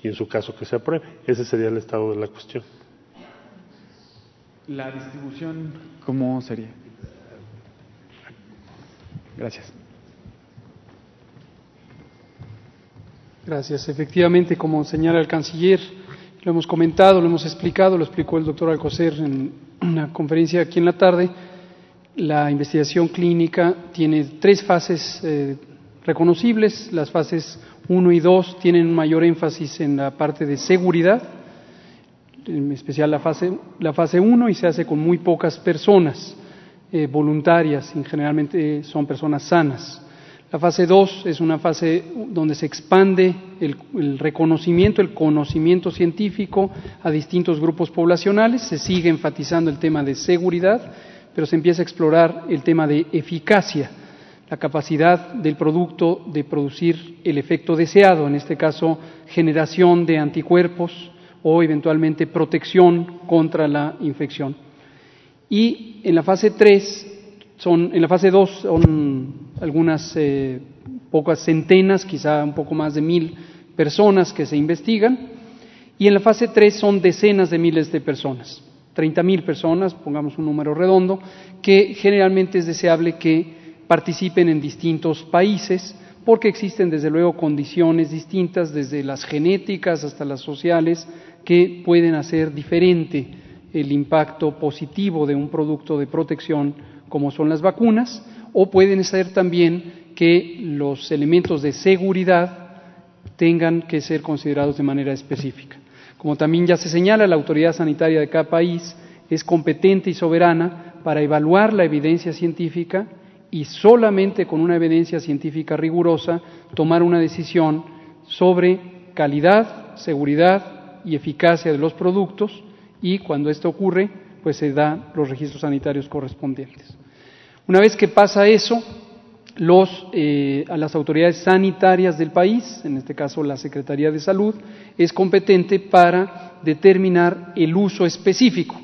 y en su caso que se apruebe. Ese sería el estado de la cuestión. La distribución, ¿cómo sería? Gracias. Gracias. Efectivamente, como señala el canciller, lo hemos comentado, lo hemos explicado, lo explicó el doctor Alcocer en una conferencia aquí en la tarde. La investigación clínica tiene tres fases eh, reconocibles. Las fases 1 y 2 tienen mayor énfasis en la parte de seguridad, en especial la fase, la fase 1, y se hace con muy pocas personas eh, voluntarias, y generalmente son personas sanas. La fase 2 es una fase donde se expande el, reconocimiento, el conocimiento científico a distintos grupos poblacionales, se sigue enfatizando el tema de seguridad, pero se empieza a explorar el tema de eficacia, la capacidad del producto de producir el efecto deseado, en este caso generación de anticuerpos o eventualmente protección contra la infección. Y en la fase 3 son, en la fase 2 son algunas eh, pocas centenas, quizá un poco más de mil personas que se investigan, y en la fase 3 son decenas de miles de personas, 30 mil personas, pongamos un número redondo, que generalmente es deseable que participen en distintos países, porque existen desde luego condiciones distintas, desde las genéticas hasta las sociales, que pueden hacer diferente el impacto positivo de un producto de protección como son las vacunas, o pueden ser también que los elementos de seguridad tengan que ser considerados de manera específica. Como también ya se señala, la autoridad sanitaria de cada país es competente y soberana para evaluar la evidencia científica y solamente con una evidencia científica rigurosa tomar una decisión sobre calidad, seguridad y eficacia de los productos y cuando esto ocurre, pues se dan los registros sanitarios correspondientes. Una vez que pasa eso, eh, a las autoridades sanitarias del país, en este caso la Secretaría de Salud, es competente para determinar el uso específico.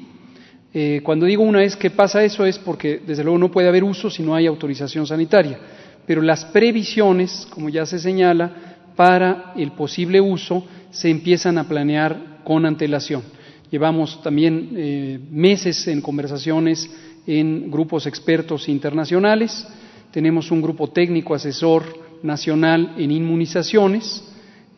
Eh, cuando digo una vez que pasa eso es porque desde luego no puede haber uso si no hay autorización sanitaria, pero las previsiones, como ya se señala, para el posible uso se empiezan a planear con antelación. Llevamos también eh, meses en conversaciones en grupos expertos internacionales, tenemos un grupo técnico asesor nacional en inmunizaciones,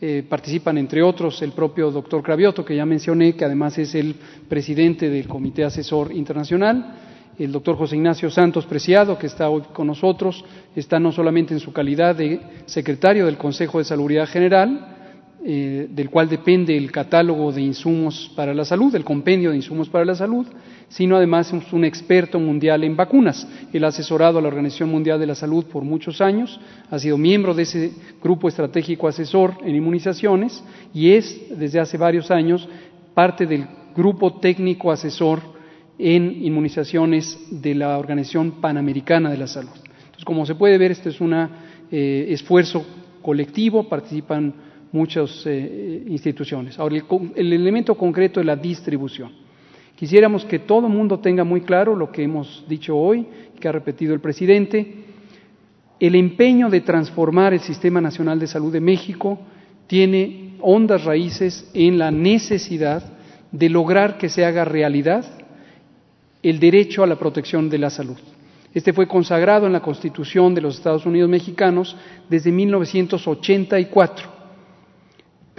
eh, participan entre otros el propio doctor Cravioto, que ya mencioné, que además es el presidente del Comité Asesor Internacional, el doctor José Ignacio Santos Preciado, que está hoy con nosotros, está no solamente en su calidad de secretario del Consejo de Salubridad General, eh, del cual depende el catálogo de insumos para la salud, el compendio de insumos para la salud, sino además es un experto mundial en vacunas. Él ha asesorado a la Organización Mundial de la Salud por muchos años, ha sido miembro de ese grupo estratégico asesor en inmunizaciones y es, desde hace varios años, parte del grupo técnico asesor en inmunizaciones de la Organización Panamericana de la Salud. Entonces, como se puede ver, este es un eh, esfuerzo colectivo, participan muchas eh, instituciones. Ahora, el elemento concreto es la distribución. Quisiéramos que todo el mundo tenga muy claro lo que hemos dicho hoy, que ha repetido el presidente. El empeño de transformar el Sistema Nacional de Salud de México tiene hondas raíces en la necesidad de lograr que se haga realidad el derecho a la protección de la salud. Este fue consagrado en la Constitución de los Estados Unidos mexicanos desde 1984.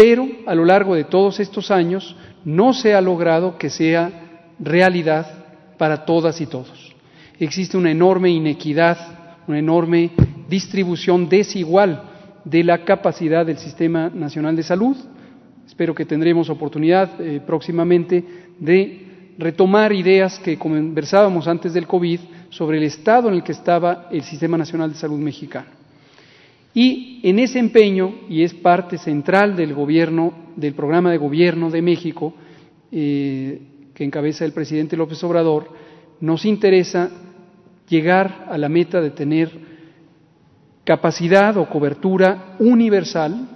Pero a lo largo de todos estos años no se ha logrado que sea realidad para todas y todos. Existe una enorme inequidad, una enorme distribución desigual de la capacidad del Sistema Nacional de Salud. Espero que tendremos oportunidad eh, próximamente de retomar ideas que conversábamos antes del COVID sobre el estado en el que estaba el Sistema Nacional de Salud mexicano. Y en ese empeño, y es parte central del gobierno, del programa de gobierno de México, eh, que encabeza el presidente López Obrador, nos interesa llegar a la meta de tener capacidad o cobertura universal,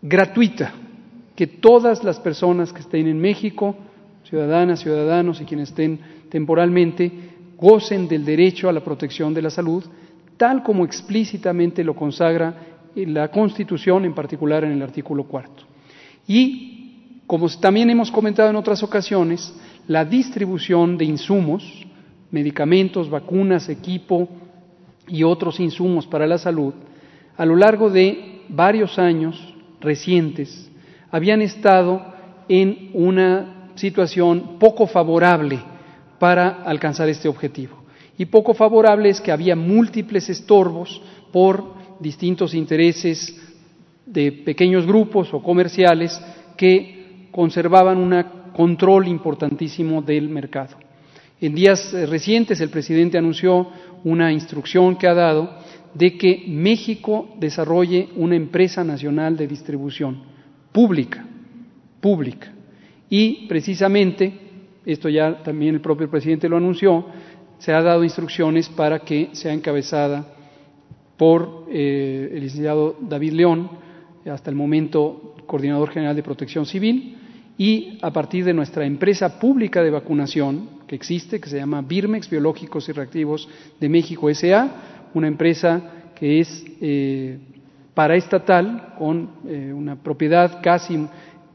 gratuita, que todas las personas que estén en México, ciudadanas, ciudadanos y quienes estén temporalmente, gocen del derecho a la protección de la salud, tal como explícitamente lo consagra la Constitución, en particular en el artículo cuarto. Y como también hemos comentado en otras ocasiones, la distribución de insumos, medicamentos, vacunas, equipo y otros insumos para la salud, a lo largo de varios años recientes, habían estado en una situación poco favorable para alcanzar este objetivo. Y poco favorable es que había múltiples estorbos por distintos intereses de pequeños grupos o comerciales que conservaban un control importantísimo del mercado. En días eh, recientes el presidente anunció una instrucción que ha dado de que México desarrolle una empresa nacional de distribución pública, pública. Y precisamente, esto ya también el propio presidente lo anunció, se ha dado instrucciones para que sea encabezada por eh, el licenciado David León, hasta el momento coordinador general de protección civil, y a partir de nuestra empresa pública de vacunación, que existe, que se llama Birmex Biológicos y Reactivos de México SA, una empresa que es eh, paraestatal, con eh, una propiedad casi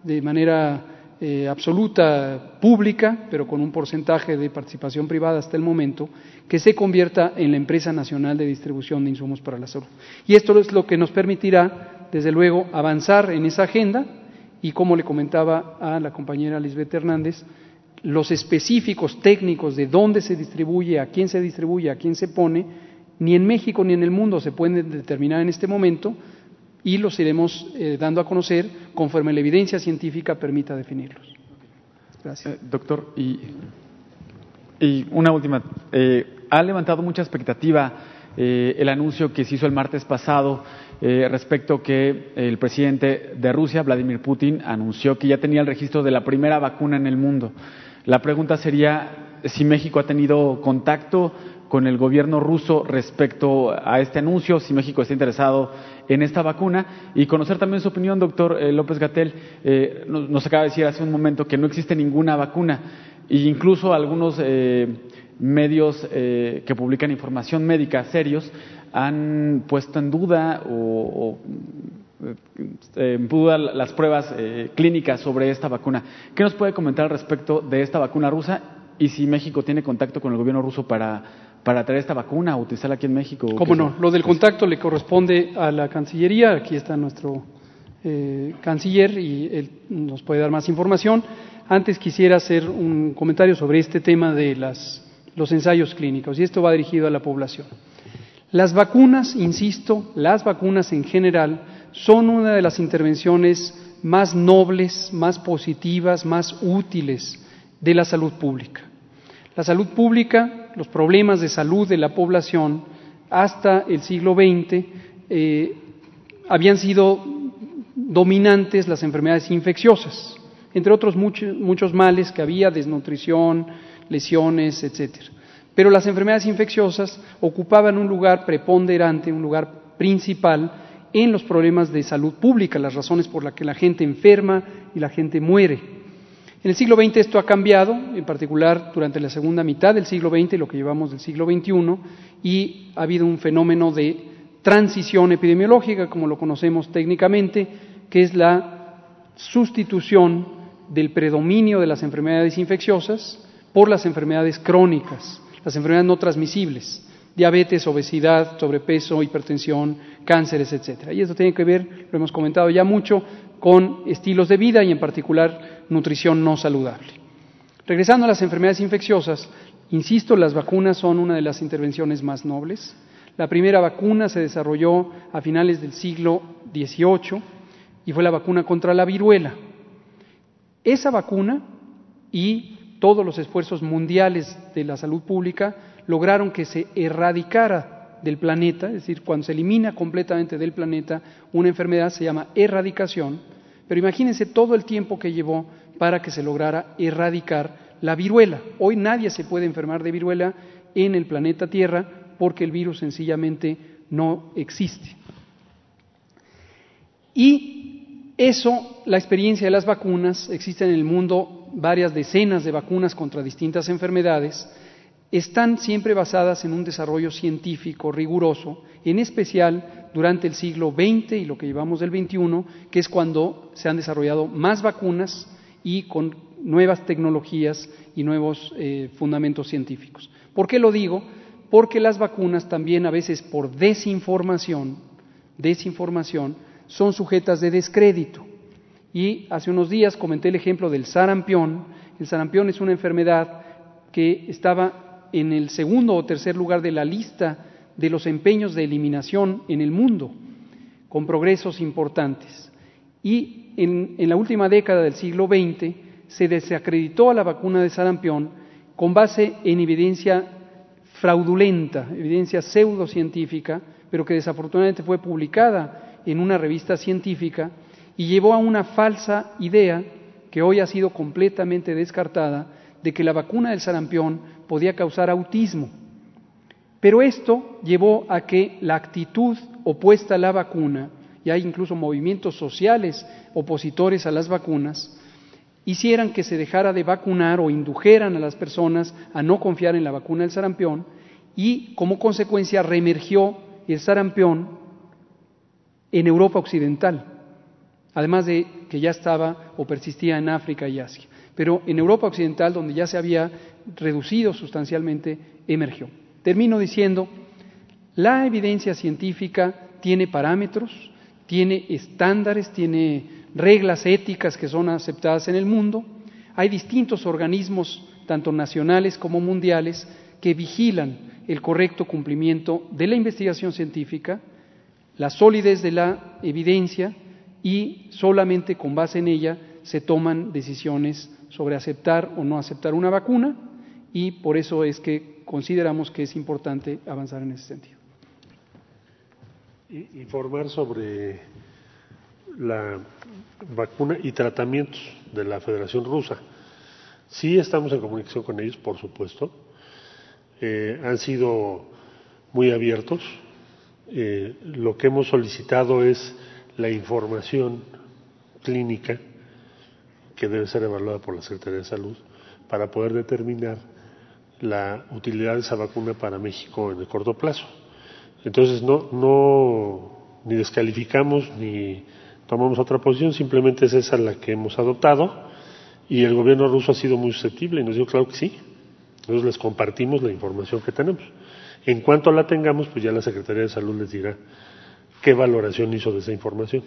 de manera eh, absoluta pública, pero con un porcentaje de participación privada hasta el momento, que se convierta en la empresa nacional de distribución de insumos para la salud. Y esto es lo que nos permitirá, desde luego, avanzar en esa agenda y, como le comentaba a la compañera Lisbeth Hernández, los específicos técnicos de dónde se distribuye, a quién se distribuye, a quién se pone, ni en México ni en el mundo se pueden determinar en este momento y los iremos eh, dando a conocer conforme la evidencia científica permita definirlos. Gracias. Eh, doctor, y, y, una última. Eh, ha levantado mucha expectativa el anuncio que se hizo el martes pasado respecto que el presidente de Rusia, Vladimir Putin, anunció que ya tenía el registro de la primera vacuna en el mundo. La pregunta sería si México ha tenido contacto con el gobierno ruso respecto a este anuncio, si México está interesado en esta vacuna y conocer también su opinión, doctor eh, López Gatel. Eh, nos, acaba de decir hace un momento que no existe ninguna vacuna e incluso algunos eh, medios que publican información médica serios han puesto en duda o, en duda las pruebas clínicas sobre esta vacuna. ¿Qué nos puede comentar al respecto de esta vacuna rusa y si México tiene contacto con el gobierno ruso para para traer esta vacuna o utilizarla aquí en México? ¿Cómo no? Lo del contacto le corresponde a la Cancillería. Aquí está nuestro eh, canciller y él nos puede dar más información. Antes quisiera hacer un comentario sobre este tema de las, los ensayos clínicos y esto va dirigido a la población. Las vacunas, insisto, las vacunas en general son una de las intervenciones más nobles, más positivas, más útiles de la salud pública. La salud pública, los problemas de salud de la población hasta el siglo XX eh, habían sido dominantes las enfermedades infecciosas, entre otros muchos, muchos males que había, desnutrición, lesiones, etcétera. Pero las enfermedades infecciosas ocupaban un lugar preponderante, un lugar principal en los problemas de salud pública, las razones por las que la gente enferma y la gente muere. En el siglo XX esto ha cambiado, en particular durante la segunda mitad del siglo XX, lo que llevamos del siglo XXI, y ha habido un fenómeno de transición epidemiológica, como lo conocemos técnicamente, que es la sustitución del predominio de las enfermedades infecciosas por las enfermedades crónicas, las enfermedades no transmisibles, diabetes, obesidad, sobrepeso, hipertensión, cánceres, etcétera. Y esto tiene que ver, lo hemos comentado ya mucho, con estilos de vida y en particular nutrición no saludable. Regresando a las enfermedades infecciosas, insisto, las vacunas son una de las intervenciones más nobles. La primera vacuna se desarrolló a finales del siglo XVIII y fue la vacuna contra la viruela. Esa vacuna y todos los esfuerzos mundiales de la salud pública lograron que se erradicara del planeta, es decir, cuando se elimina completamente del planeta una enfermedad se llama erradicación, pero imagínense todo el tiempo que llevó para que se lograra erradicar la viruela. Hoy nadie se puede enfermar de viruela en el planeta Tierra porque el virus sencillamente no existe. Y eso, la experiencia de las vacunas, existen en el mundo varias decenas de vacunas contra distintas enfermedades, están siempre basadas en un desarrollo científico riguroso, en especial durante el siglo XX y lo que llevamos del XXI, que es cuando se han desarrollado más vacunas y con nuevas tecnologías y nuevos eh, fundamentos científicos. ¿Por qué lo digo? Porque las vacunas también a veces por desinformación, desinformación, son sujetas de descrédito. Y hace unos días comenté el ejemplo del sarampión. El sarampión es una enfermedad que estaba en el segundo o tercer lugar de la lista de los empeños de eliminación en el mundo, con progresos importantes. Y en, la última década del siglo XX se desacreditó a la vacuna de sarampión con base en evidencia fraudulenta, evidencia pseudocientífica, pero que desafortunadamente fue publicada en una revista científica y llevó a una falsa idea que hoy ha sido completamente descartada de que la vacuna del sarampión podía causar autismo. Pero esto llevó a que la actitud opuesta a la vacuna, y hay incluso movimientos sociales opositores a las vacunas, hicieran que se dejara de vacunar o indujeran a las personas a no confiar en la vacuna del sarampión y como consecuencia reemergió el sarampión en Europa Occidental, además de que ya estaba o persistía en África y Asia. Pero en Europa Occidental, donde ya se había reducido sustancialmente, emergió. Termino diciendo, la evidencia científica tiene parámetros, tiene estándares, tiene reglas éticas que son aceptadas en el mundo. Hay distintos organismos, tanto nacionales como mundiales, que vigilan el correcto cumplimiento de la investigación científica, la solidez de la evidencia y solamente con base en ella se toman decisiones sobre aceptar o no aceptar una vacuna y por eso es que consideramos que es importante avanzar en ese sentido. Informar sobre la vacuna y tratamientos de la Federación Rusa. Sí estamos en comunicación con ellos, por supuesto. Eh, han sido muy abiertos. Eh, lo que hemos solicitado es la información clínica que debe ser evaluada por la Secretaría de Salud para poder determinar la utilidad de esa vacuna para México en el corto plazo. Entonces no, no ni descalificamos ni tomamos otra posición, simplemente es esa la que hemos adoptado y el gobierno ruso ha sido muy susceptible y nos dijo claro que sí. Entonces les compartimos la información que tenemos. En cuanto la tengamos, pues ya la Secretaría de Salud les dirá qué valoración hizo de esa información.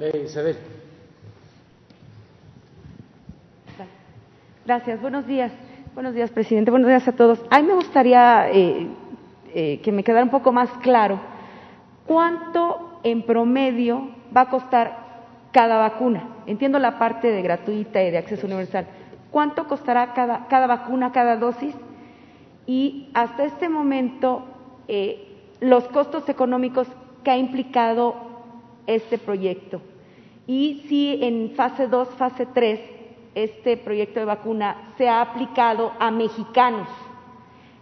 Eh, Isabel. Gracias, buenos días. Buenos días, presidente. Buenos días a todos. A mí me gustaría eh, eh, que me quedara un poco más claro cuánto en promedio va a costar cada vacuna. Entiendo la parte de gratuita y de acceso universal. ¿Cuánto costará cada, cada vacuna, cada dosis? Y hasta este momento, eh, los costos económicos que ha implicado este proyecto. Y si en fase 2, fase 3, este proyecto de vacuna se ha aplicado a mexicanos.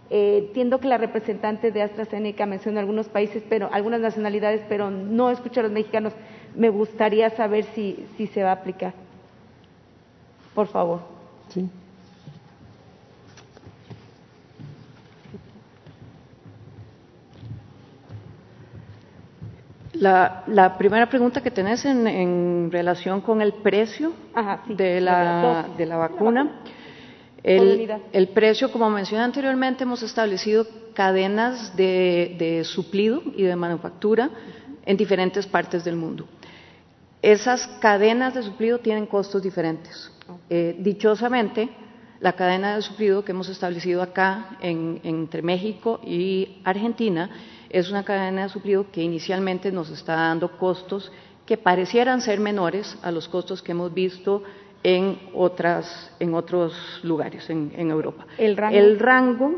Eh, entiendo que la representante de AstraZeneca menciona algunos países, pero algunas nacionalidades, pero no escucho a los mexicanos. Me gustaría saber si, si se va a aplicar. Por favor. Sí. La, primera pregunta que tenés en, relación con el precio de, la, de, la, vacuna. El, precio, como mencioné anteriormente, hemos establecido cadenas de, suplido y de manufactura en diferentes partes del mundo. Esas cadenas de suplido tienen costos diferentes. Eh, dichosamente, la cadena de suplido que hemos establecido acá entre México y Argentina es una cadena de suplido que inicialmente nos está dando costos que parecieran ser menores a los costos que hemos visto en, otras, en otros lugares en, Europa. ¿El rango?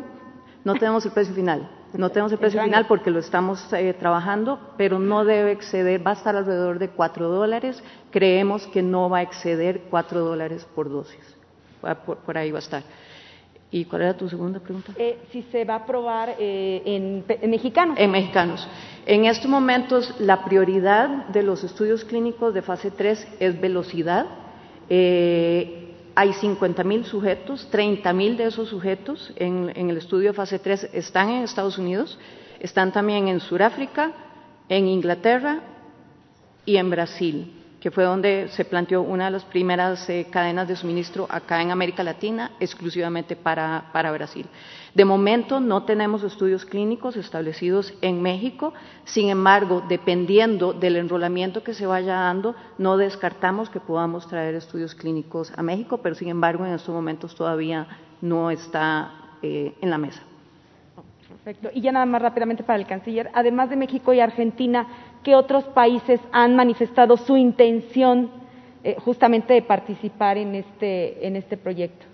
no tenemos el precio final. No tenemos el precio final porque lo estamos eh, trabajando, pero no debe exceder, va a estar alrededor de 4 dólares. Creemos que no va a exceder 4 dólares por dosis. por ahí va a estar. ¿Y cuál era tu segunda pregunta? Eh, si se va a aprobar eh, en, mexicanos. En mexicanos. En estos momentos, la prioridad de los estudios clínicos de fase 3 es velocidad. Eh, hay 50 mil sujetos, 30 mil de esos sujetos en, en, el estudio de fase 3 están en Estados Unidos, están también en Sudáfrica, en Inglaterra y en Brasil que fue donde se planteó una de las primeras eh, cadenas de suministro acá en América Latina, exclusivamente para, para, Brasil. De momento no tenemos estudios clínicos establecidos en México, sin embargo, dependiendo del enrolamiento que se vaya dando, no descartamos que podamos traer estudios clínicos a México, pero sin embargo en estos momentos todavía no está eh, en la mesa. Perfecto. Y ya nada más rápidamente para el canciller, además de México y Argentina, ¿qué otros países han manifestado su intención eh, justamente de participar en este, en este proyecto?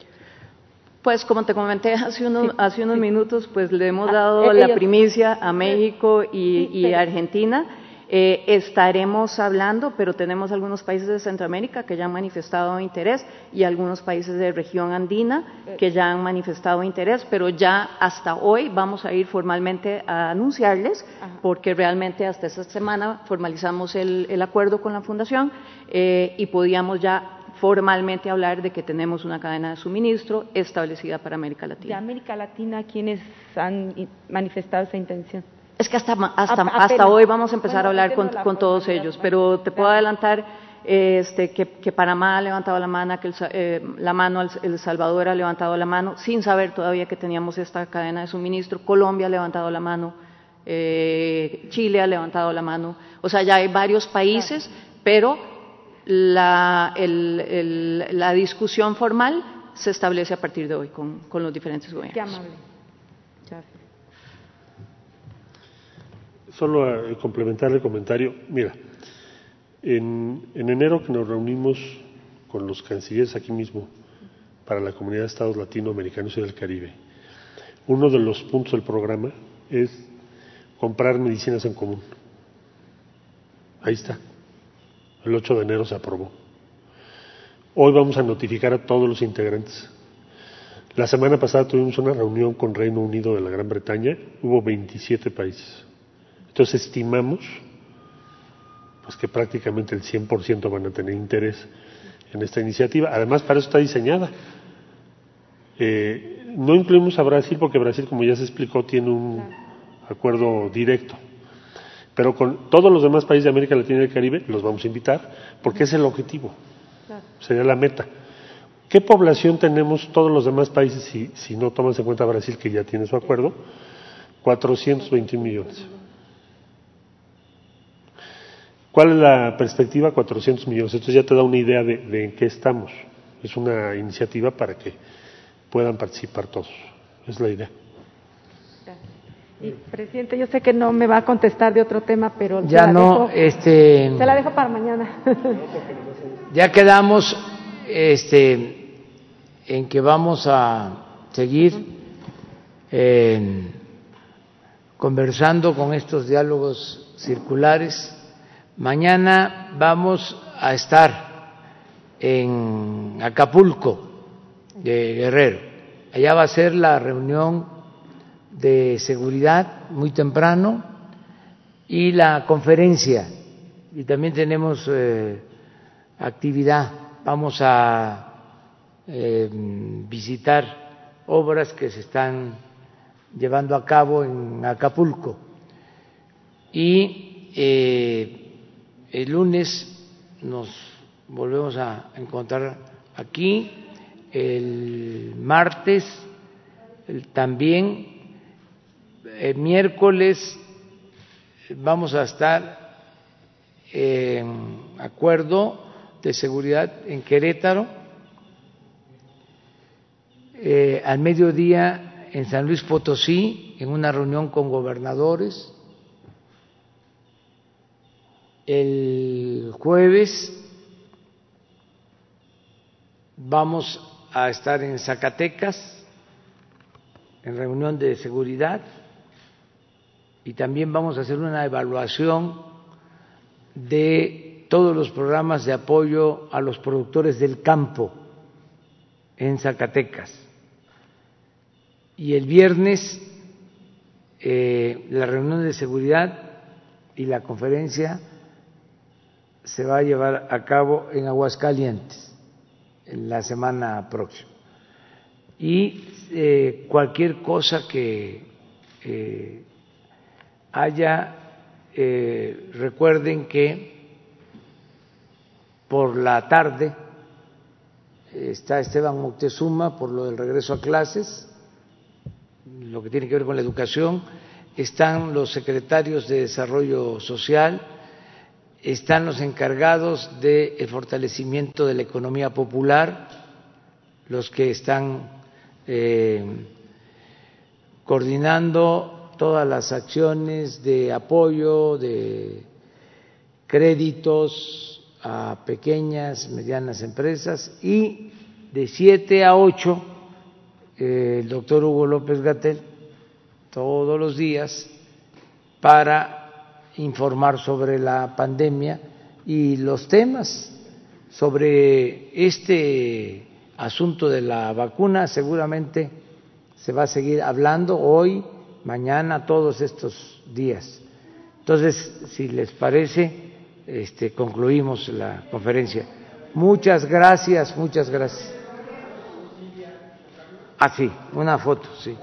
Pues como te comenté hace unos, hace unos minutos, pues le hemos ah, dado eh, la primicia a México y, Argentina. Eh, estaremos hablando, pero tenemos algunos países de Centroamérica que ya han manifestado interés y algunos países de región andina que ya han manifestado interés, pero ya hasta hoy vamos a ir formalmente a anunciarles, porque realmente hasta esta semana formalizamos el, el acuerdo con la Fundación eh, y podíamos ya formalmente hablar de que tenemos una cadena de suministro establecida para América Latina. De América Latina, ¿quiénes han manifestado esa intención? Es que hasta, hasta, hasta hoy vamos a empezar a hablar con, con todos ellos, pero te puedo adelantar este, que, que, Panamá ha levantado la mano, que el, eh, la mano, El Salvador ha levantado la mano, sin saber todavía que teníamos esta cadena de suministro, Colombia ha levantado la mano, eh, Chile ha levantado la mano, o sea, ya hay varios países, pero la, el, el, la discusión formal se establece a partir de hoy con, con los diferentes gobiernos. Qué amable. Solo a complementar el comentario. Mira, en, en, enero que nos reunimos con los cancilleres aquí mismo para la comunidad de estados latinoamericanos y del Caribe, uno de los puntos del programa es comprar medicinas en común. Ahí está. El 8 de enero se aprobó. Hoy vamos a notificar a todos los integrantes. La semana pasada tuvimos una reunión con Reino Unido de la Gran Bretaña, hubo 27 países. Entonces estimamos pues que prácticamente el 100% van a tener interés en esta iniciativa. Además, para eso está diseñada. Eh, no incluimos a Brasil porque Brasil, como ya se explicó, tiene un acuerdo directo. Pero con todos los demás países de América Latina y el Caribe los vamos a invitar porque es el objetivo, sería la meta. ¿Qué población tenemos todos los demás países si, si no tomas en cuenta Brasil, que ya tiene su acuerdo? 421 millones. ¿Cuál es la perspectiva? 400 millones. Esto ya te da una idea de, de, en qué estamos. Es una iniciativa para que puedan participar todos. Es la idea. Y, presidente, yo sé que no me va a contestar de otro tema, pero ya no, dejo, este, se la dejo para mañana. ya quedamos, este, en que vamos a seguir eh, conversando con estos diálogos circulares Mañana vamos a estar en Acapulco, de Guerrero. Allá va a ser la reunión de seguridad muy temprano y la conferencia. Y también tenemos eh, actividad. Vamos a eh, visitar obras que se están llevando a cabo en Acapulco. Y eh, el lunes nos volvemos a encontrar aquí, el martes también, el miércoles vamos a estar en acuerdo de seguridad en Querétaro, eh, al mediodía en San Luis Potosí, en una reunión con gobernadores, el jueves vamos a estar en Zacatecas en reunión de seguridad y también vamos a hacer una evaluación de todos los programas de apoyo a los productores del campo en Zacatecas. Y el viernes eh, la reunión de seguridad y la conferencia se va a llevar a cabo en Aguascalientes en la semana próxima. Y eh, cualquier cosa que eh, haya, eh, recuerden que por la tarde está Esteban Moctezuma por lo del regreso a clases, lo que tiene que ver con la educación, están los secretarios de Desarrollo Social, están los encargados del fortalecimiento de la economía popular, los que están eh, coordinando todas las acciones de apoyo, de créditos a pequeñas, medianas empresas y de siete a ocho eh, el doctor Hugo López Gatel todos los días para informar sobre la pandemia y los temas sobre este asunto de la vacuna seguramente se va a seguir hablando hoy, mañana, todos estos días. Entonces, si les parece, este, concluimos la conferencia. Muchas gracias, muchas gracias. Ah, sí, una foto, sí.